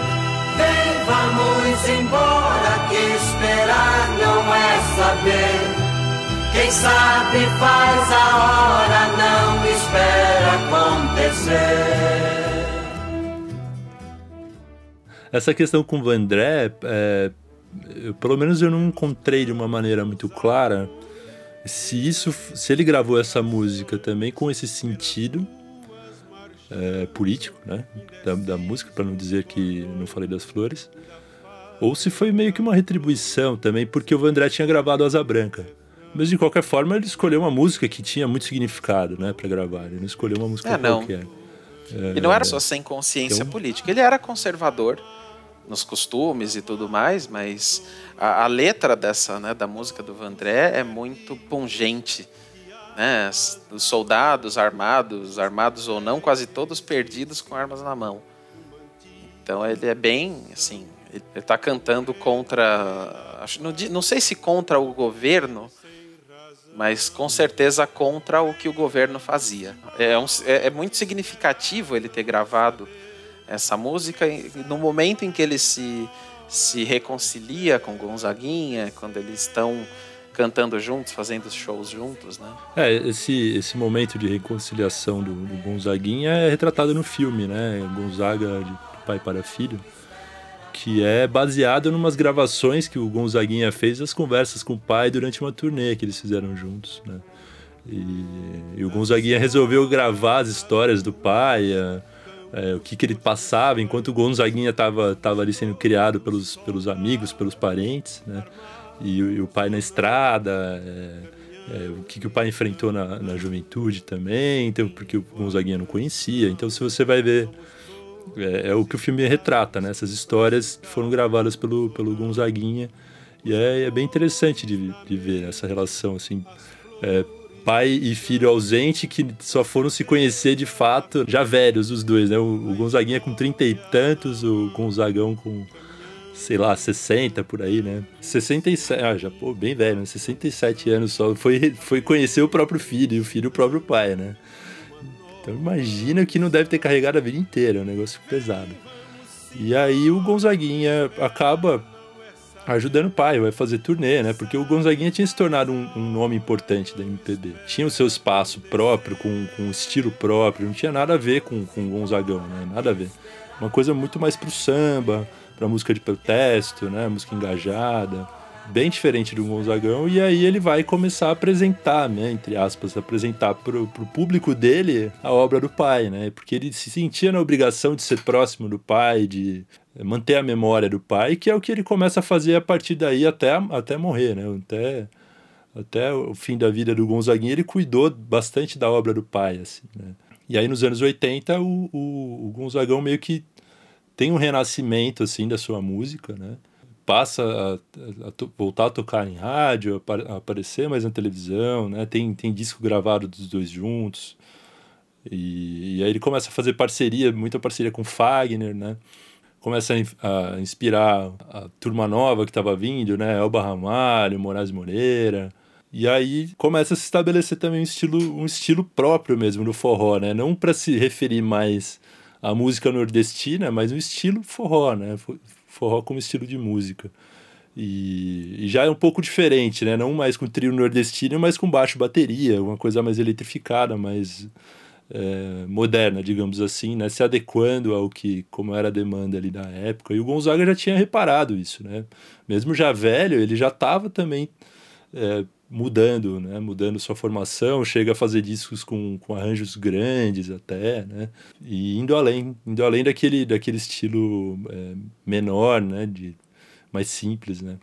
Vamos embora, que esperar não é saber. Quem sabe faz a hora, não espera acontecer. Essa questão com o Vandré, é, pelo menos eu não encontrei de uma maneira muito clara se isso, se ele gravou essa música também com esse sentido é, político, né, da, da música, para não dizer que não falei das flores, ou se foi meio que uma retribuição também, porque o Vandré tinha gravado Asa Branca. Mas de qualquer forma ele escolheu uma música que tinha muito significado, né, para gravar. Ele não escolheu uma música É, não. qualquer. E não era só sem consciência então- política, ele era conservador nos costumes e tudo mais, mas a, a letra dessa, né, da música do Vandré é muito pungente. Né? Os soldados armados, armados ou não, quase todos perdidos com armas na mão. Então ele é bem, assim, ele está cantando contra, acho, não, não sei se contra o governo, mas com certeza contra o que o governo fazia. É, um- é- é muito significativo ele ter gravado essa música no momento em que ele se, se reconcilia com Gonzaguinha, quando eles estão cantando juntos, fazendo shows juntos, né? É, esse, esse momento de reconciliação do, do Gonzaguinha é retratado no filme, né? Gonzaga de pai para filho, que é baseado em umas gravações que o Gonzaguinha fez das conversas com o pai durante uma turnê que eles fizeram juntos, né? E, e o Gonzaguinha resolveu gravar as histórias do pai, é, é, o que, que ele passava enquanto o Gonzaguinha estava tava ali sendo criado pelos, pelos amigos, pelos parentes, né? E, e o pai na estrada, é, é, o que, que o pai enfrentou na, na juventude também, então, porque o Gonzaguinha não conhecia. Então, se você vai ver, é, é o que o filme retrata, né? Essas histórias foram gravadas pelo, pelo Gonzaguinha. E é, é bem interessante de, de ver essa relação, assim. é, pai e filho ausente que só foram se conhecer de fato já velhos os dois, né? O Gonzaguinha com trinta e tantos, o Gonzagão com sei lá, 60 por aí, né? 67, ah, já, pô, bem velho, né? 67 anos só. Foi, foi conhecer o próprio filho e o filho o próprio pai, né? Então imagina que não deve ter carregado a vida inteira, é um negócio pesado. E aí o Gonzaguinha acaba ajudando o pai, vai fazer turnê, né? Porque o Gonzaguinha tinha se tornado um, um nome importante da MPB. Tinha o seu espaço próprio, com, com um estilo próprio, não tinha nada a ver com, com o Gonzagão, né? Nada a ver. Uma coisa muito mais pro samba, pra música de protesto, né? Música engajada. Bem diferente do Gonzagão. E aí ele vai começar a apresentar, né? Entre aspas, apresentar pro, pro público dele a obra do pai, né? Porque ele se sentia na obrigação de ser próximo do pai, de manter a memória do pai, que é o que ele começa a fazer a partir daí até, até morrer, né? Até, até o fim da vida do Gonzaguinha, ele cuidou bastante da obra do pai, assim, né? E aí nos anos 80 o, o, o Gonzagão meio que tem um renascimento, assim, da sua música, né? passa a, a to, voltar a tocar em rádio, a, a, aparecer mais na televisão, né? Tem, tem disco gravado dos dois juntos. E, e aí ele começa a fazer parceria, muita parceria com Fagner, né? Começa a, a inspirar a turma nova que estava vindo, né? Elba Ramalho, Moraes Moreira. E aí começa a se estabelecer também um estilo, um estilo próprio mesmo no forró, né? Não para se referir mais à música nordestina, mas um estilo forró, né? Forró como estilo de música. E, e, já é um pouco diferente, né? Não mais com trio nordestino, mas com baixo bateria, uma coisa mais eletrificada, mais é, moderna, digamos assim, né? Se adequando ao que, como era a demanda ali da época. E o Gonzaga já tinha reparado isso, né? Mesmo já velho, ele já estava também é, mudando, né? Mudando sua formação, chega a fazer discos com, com arranjos grandes até, né? E indo além, indo além daquele, daquele estilo é, menor, né? De, mais simples, né?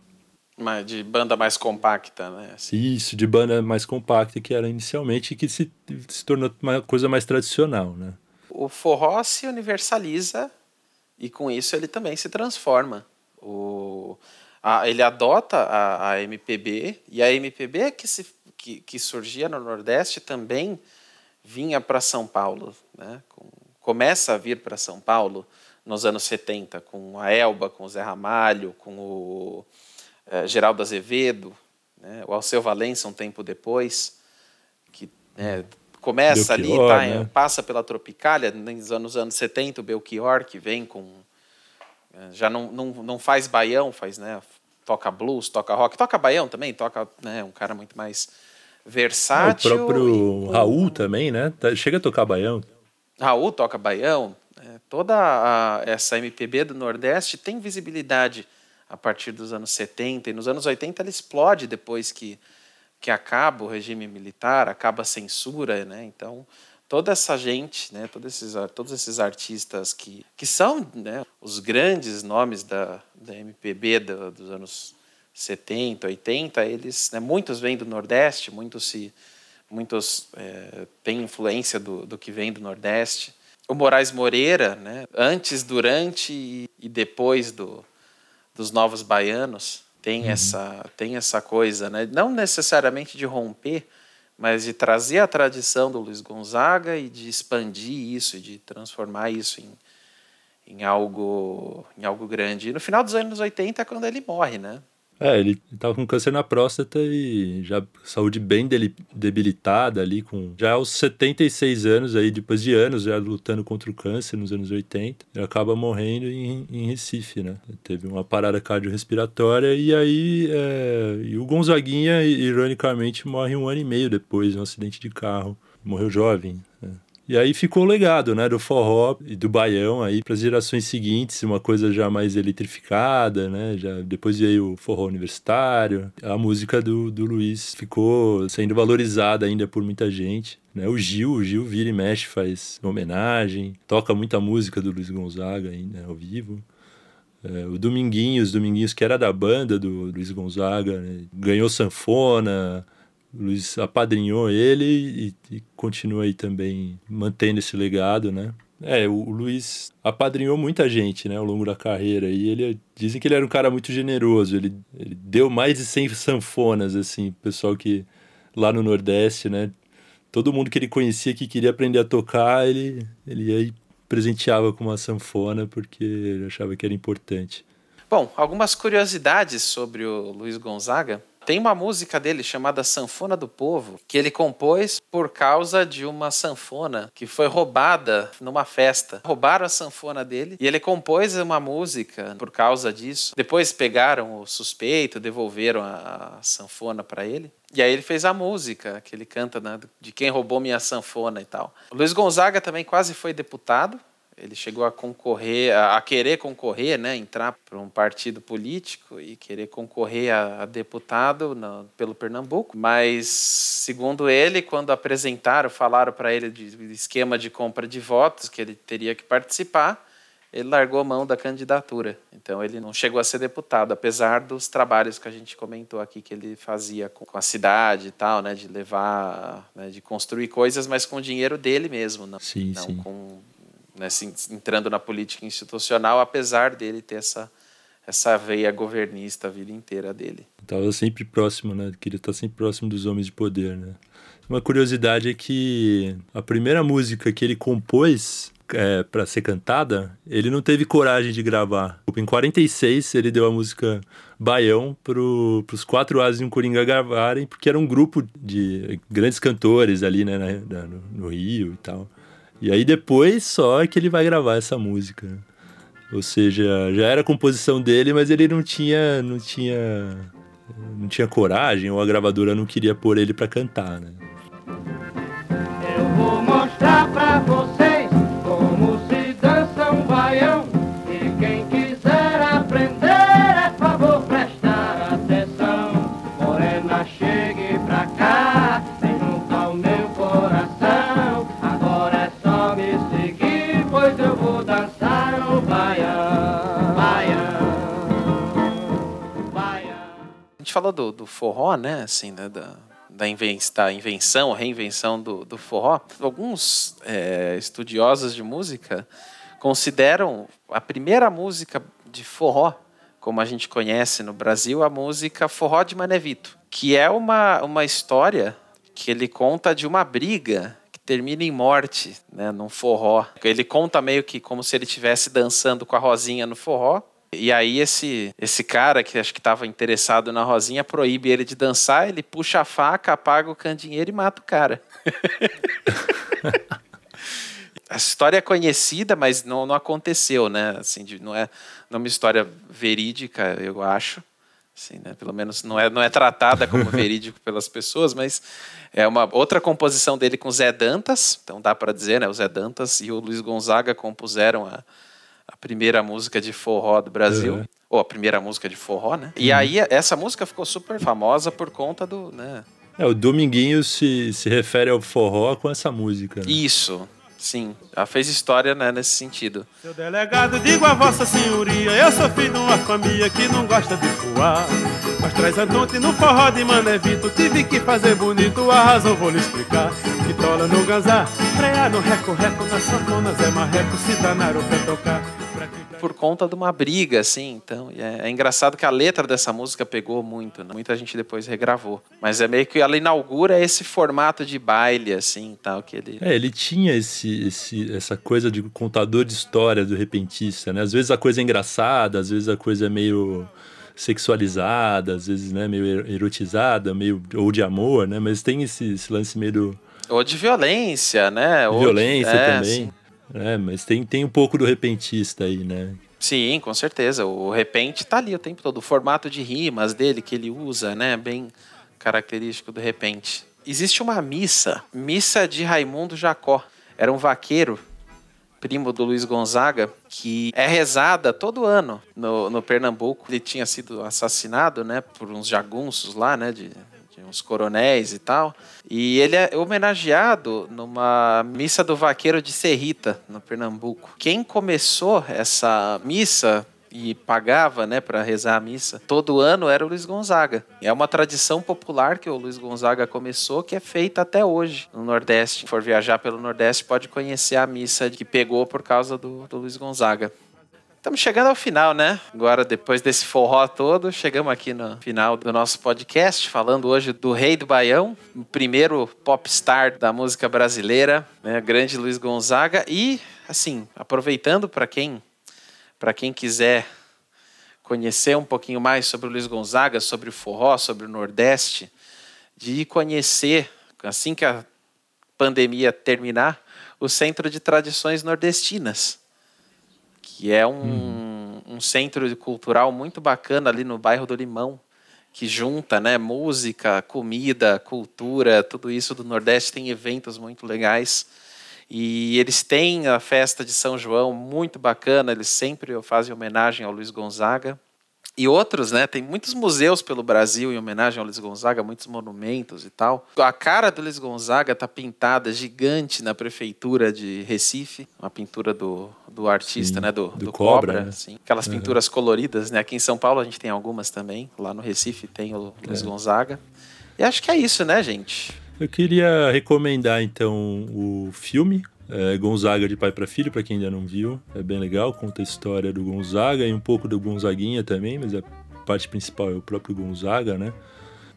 De banda mais compacta, né? Assim. Isso, de banda mais compacta que era inicialmente e que se, se tornou uma coisa mais tradicional, né? O forró se universaliza e com isso ele também se transforma. O a, ele adota a, a, MPB, e a MPB que, se, que, que surgia no Nordeste também vinha para São Paulo. Né? Com, começa a vir para São Paulo nos anos 70, com a Elba, com o Zé Ramalho, com o é, Geraldo Azevedo, né? o Alceu Valença um tempo depois, que né, começa Belchior, ali, tá, né? passa pela Tropicália, nos anos, anos 70, o Belchior, que vem com já não, não, não faz baião, faz, né? Toca blues, toca rock, toca baião também, toca, né? Um cara muito mais versátil. o próprio e, Raul também, né? Tá, chega a tocar baião. Raul toca baião. É, toda a, essa MPB do Nordeste tem visibilidade a partir dos anos 70 e nos anos 80 ela explode depois que, que acaba o regime militar, acaba a censura, né? Então toda essa gente, né, todos, esses, todos esses artistas que, que são né, os grandes nomes da, da MPB do, dos anos 70, 80, eles, né, muitos vêm do Nordeste, muitos, se, muitos é, têm influência do, do que vem do Nordeste. O Moraes Moreira, né, antes, durante e, e depois do, dos Novos Baianos, tem, uhum. essa, tem essa coisa, né, não necessariamente de romper, mas de trazer a tradição do Luiz Gonzaga e de expandir isso, de transformar isso em, em, algo, em algo grande. E no final dos anos 80 é quando ele morre, né? É, ele estava com câncer na próstata e já saúde bem debilitada ali, com já aos 76 anos, aí depois de anos já lutando contra o câncer nos anos 80, ele acaba morrendo em, em Recife, né? Teve uma parada cardiorrespiratória e aí é, e o Gonzaguinha, ironicamente, morre um ano e meio depois, um acidente de carro. Morreu jovem. E aí ficou o legado, né, do forró e do baião aí para as gerações seguintes, uma coisa já mais eletrificada, né? Já depois veio o forró universitário. A música do, do Luiz ficou sendo valorizada ainda por muita gente. Né? O Gil, o Gil vira e mexe, faz homenagem, toca muita música do Luiz Gonzaga ainda ao vivo. É, o Dominguinhos, Dominguinhos que era da banda do Luiz Gonzaga, né? ganhou sanfona, o Luiz apadrinhou ele e, e, continua aí também mantendo esse legado, né? É, o, o Luiz apadrinhou muita gente, né, ao longo da carreira. E ele dizem que ele era um cara muito generoso. Ele, ele deu mais de 100 sanfonas, assim, pessoal que lá no Nordeste, né? Todo mundo que ele conhecia que queria aprender a tocar, ele, ele aí presenteava com uma sanfona porque ele achava que era importante. Bom, algumas curiosidades sobre o Luiz Gonzaga. Tem uma música dele chamada Sanfona do Povo, que ele compôs por causa de uma sanfona que foi roubada numa festa. Roubaram a sanfona dele e ele compôs uma música por causa disso. Depois pegaram o suspeito, devolveram a sanfona para ele. E aí ele fez a música que ele canta né, de quem roubou minha sanfona e tal. O Luiz Gonzaga também quase foi deputado ele chegou a concorrer, a, a querer concorrer, né, entrar para um partido político e querer concorrer a, a deputado pelo Pernambuco. Mas, segundo ele, quando apresentaram, falaram para ele de, de esquema de compra de votos, que ele teria que participar, ele largou a mão da candidatura. Então ele não chegou a ser deputado, apesar dos trabalhos que a gente comentou aqui que ele fazia com a cidade e tal, né, de levar, né, de construir coisas, mas com o dinheiro dele mesmo, não, sim, não sim. com né, entrando na política institucional, apesar dele ter essa, essa veia governista a vida inteira dele. Tava sempre próximo, né? Queria estar sempre próximo dos homens de poder, né? Uma curiosidade é que a primeira música que ele compôs é, para ser cantada, ele não teve coragem de gravar. Em 46, ele deu a música Baião pro, pros quatro Ases e um Coringa gravarem, porque era um grupo de grandes cantores ali, né, na- na- no, no Rio e tal. E aí depois só é que ele vai gravar essa música. Ou seja, já era composição dele, mas ele não tinha, não tinha, não tinha coragem ou a gravadora não queria pôr ele para cantar, né? Gente falou do, do forró, né? Assim, da, da, inven da invenção, reinvenção do, do forró. Alguns é, estudiosos de música consideram a primeira música de forró, como a gente conhece no Brasil, a música Forró de Manevito, que é uma, uma história que ele conta de uma briga que termina em morte, né, num forró. Ele conta meio que como se ele estivesse dançando com a Rosinha no forró, e aí esse, esse cara que acho que estava interessado na Rosinha proíbe ele de dançar, ele puxa a faca, apaga o candeeiro e mata o cara. a história é conhecida, mas não, não aconteceu, né? Assim, de- não, é, não é uma história verídica, eu acho. Assim, né? Pelo menos não é, não é tratada como verídico pelas pessoas, mas é uma outra composição dele com Zé Dantas, então dá para dizer, né? O Zé Dantas e o Luiz Gonzaga compuseram a, a primeira música de forró do Brasil. Uhum. Ou a primeira música de forró, né? E aí essa música ficou super famosa por conta do, né? É, o Dominguinho se, se refere ao forró com essa música. Né? Isso, sim. Ela fez história né, nesse sentido. Seu delegado, digo a vossa senhoria, eu sou filho de uma família que não gosta de voar. Mas traz a noite no forró de Manevito, tive que fazer bonito, a razão vou lhe explicar. Que tola no ganzá, frear no reco-reco, na sanfona Zé Marreco, se danaram pra tocar. Por conta de uma briga, assim, então. É, é engraçado que a letra dessa música pegou muito, né? Muita gente depois regravou. Mas é meio que ela inaugura esse formato de baile, assim, tal, que ele. É, ele tinha esse, esse, essa coisa de contador de história do repentista, né? Às vezes a coisa é engraçada, às vezes a coisa é meio sexualizada, às vezes né, meio er- erotizada, meio ou de amor, né? Mas tem esse, esse lance meio do Ou de violência, né? Ou de- violência é, também. sim. É, mas tem, tem um pouco do repentista aí, né? Sim, com certeza. O repente tá ali o tempo todo. O formato de rimas dele que ele usa, né? Bem característico do repente. Existe uma missa, missa de Raimundo Jacó. Era um vaqueiro, primo do Luiz Gonzaga, que é rezada todo ano no, no Pernambuco. Ele tinha sido assassinado, né? Por uns jagunços lá, né? De, uns coronéis e tal. E ele é homenageado numa missa do vaqueiro de Serrita, no Pernambuco. Quem começou essa missa e pagava, né, para rezar a missa, todo ano era o Luiz Gonzaga. É uma tradição popular que o Luiz Gonzaga começou, que é feita até hoje no Nordeste. Se for viajar pelo Nordeste, pode conhecer a missa que pegou por causa do, do Luiz Gonzaga. Estamos chegando ao final, né? Agora, depois desse forró todo, chegamos aqui no final do nosso podcast, falando hoje do Rei do Baião, o primeiro popstar da música brasileira, né? Grande Luiz Gonzaga. E, assim, aproveitando para quem, quem quiser conhecer um pouquinho mais sobre o Luiz Gonzaga, sobre o forró, sobre o Nordeste, de conhecer, assim que a pandemia terminar, o Centro de Tradições Nordestinas que é um, um centro cultural muito bacana ali no bairro do Limão, que junta né, música, comida, cultura, tudo isso do Nordeste, tem eventos muito legais. E eles têm a festa de São João muito bacana, eles sempre fazem homenagem ao Luiz Gonzaga. E outros, né? Tem muitos museus pelo Brasil em homenagem ao Luiz Gonzaga, muitos monumentos e tal. A cara do Luiz Gonzaga tá pintada gigante na prefeitura de Recife, uma pintura do, do artista, Sim, né? Do, do do Cobra, Cobra, né? assim. Aquelas pinturas coloridas, né? Aqui em São Paulo a gente tem algumas também. Lá no Recife tem o Luiz É. Gonzaga. E acho que é isso, né, gente? Eu queria recomendar então o filme É, Gonzaga de pai para filho, para quem ainda não viu, é bem legal, conta a história do Gonzaga e um pouco do Gonzaguinha também, mas a parte principal é o próprio Gonzaga, né?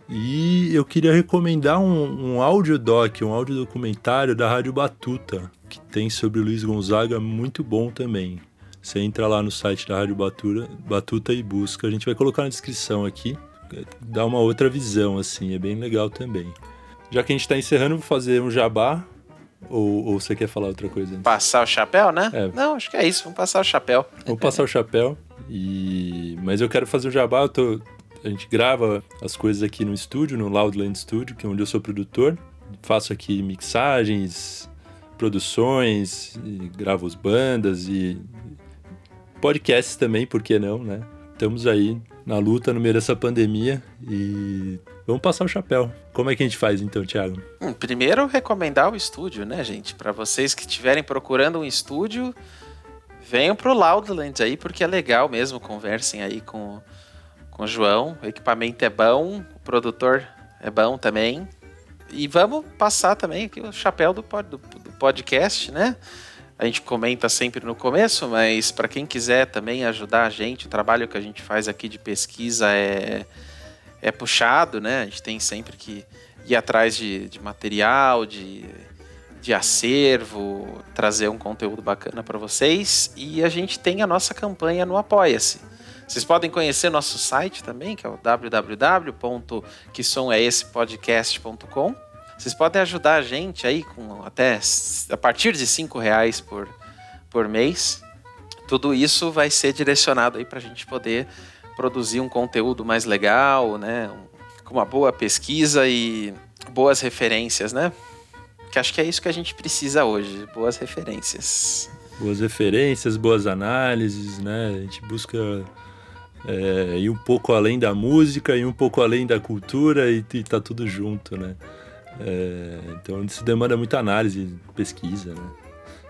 E eu queria recomendar um, um audiodoc, um audiodocumentário da Rádio Batuta, que tem sobre o Luiz Gonzaga, muito bom também. Você entra lá no site da Rádio Batuta, Batuta e busca. A gente vai colocar na descrição aqui. Dá uma outra visão, assim, é bem legal também. Já que a gente está encerrando, vou fazer um jabá. Ou, ou você quer falar outra coisa antes? Passar o chapéu, né? É. Não, acho que é isso. Vamos passar o chapéu. Vou passar o chapéu. E... Mas eu quero fazer o jabá. Eu tô... A gente grava as coisas aqui no estúdio, no Loudland Studio, que é onde eu sou produtor. Faço aqui mixagens, produções, gravo as bandas e podcasts também, por que não, né? Estamos aí na luta no meio dessa pandemia e vamos passar o chapéu. Como é que a gente faz então, Thiago? Hum, primeiro, recomendar o estúdio, né, gente? Para vocês que estiverem procurando um estúdio, venham pro Loudlands aí, porque é legal mesmo. Conversem aí com, com o João. O equipamento é bom, o produtor é bom também. E vamos passar também aqui o chapéu do, pod- do- do podcast, né? A gente comenta sempre no começo, mas para quem quiser também ajudar a gente, o trabalho que a gente faz aqui de pesquisa é, é puxado, né? A gente tem sempre que ir atrás de, de material, de, de acervo, trazer um conteúdo bacana para vocês. E a gente tem a nossa campanha no Apoia-se. Vocês podem conhecer nosso site também, que é o www.quessomespodcast.com. Vocês podem ajudar a gente aí com até a partir de cinco reais por, por mês. Tudo isso vai ser direcionado aí para a gente poder produzir um conteúdo mais legal, né? Com uma boa pesquisa e boas referências, né? Que acho que é isso que a gente precisa hoje, boas referências. Boas referências, boas análises, né? A gente busca é, ir um pouco além da música e um pouco além da cultura e, e tá tudo junto, né? É, então isso demanda muita análise, pesquisa, né?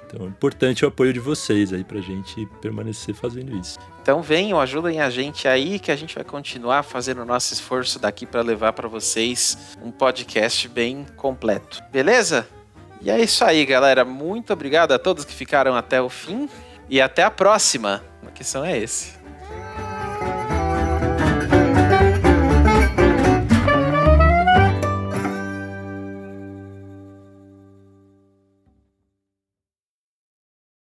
Então é importante o apoio de vocês aí pra gente permanecer fazendo isso. Então venham, ajudem a gente aí que a gente vai continuar fazendo o nosso esforço daqui para levar para vocês um podcast bem completo. Beleza? E é isso aí, galera. Muito obrigado a todos que ficaram até o fim e até a próxima. Que som é esse?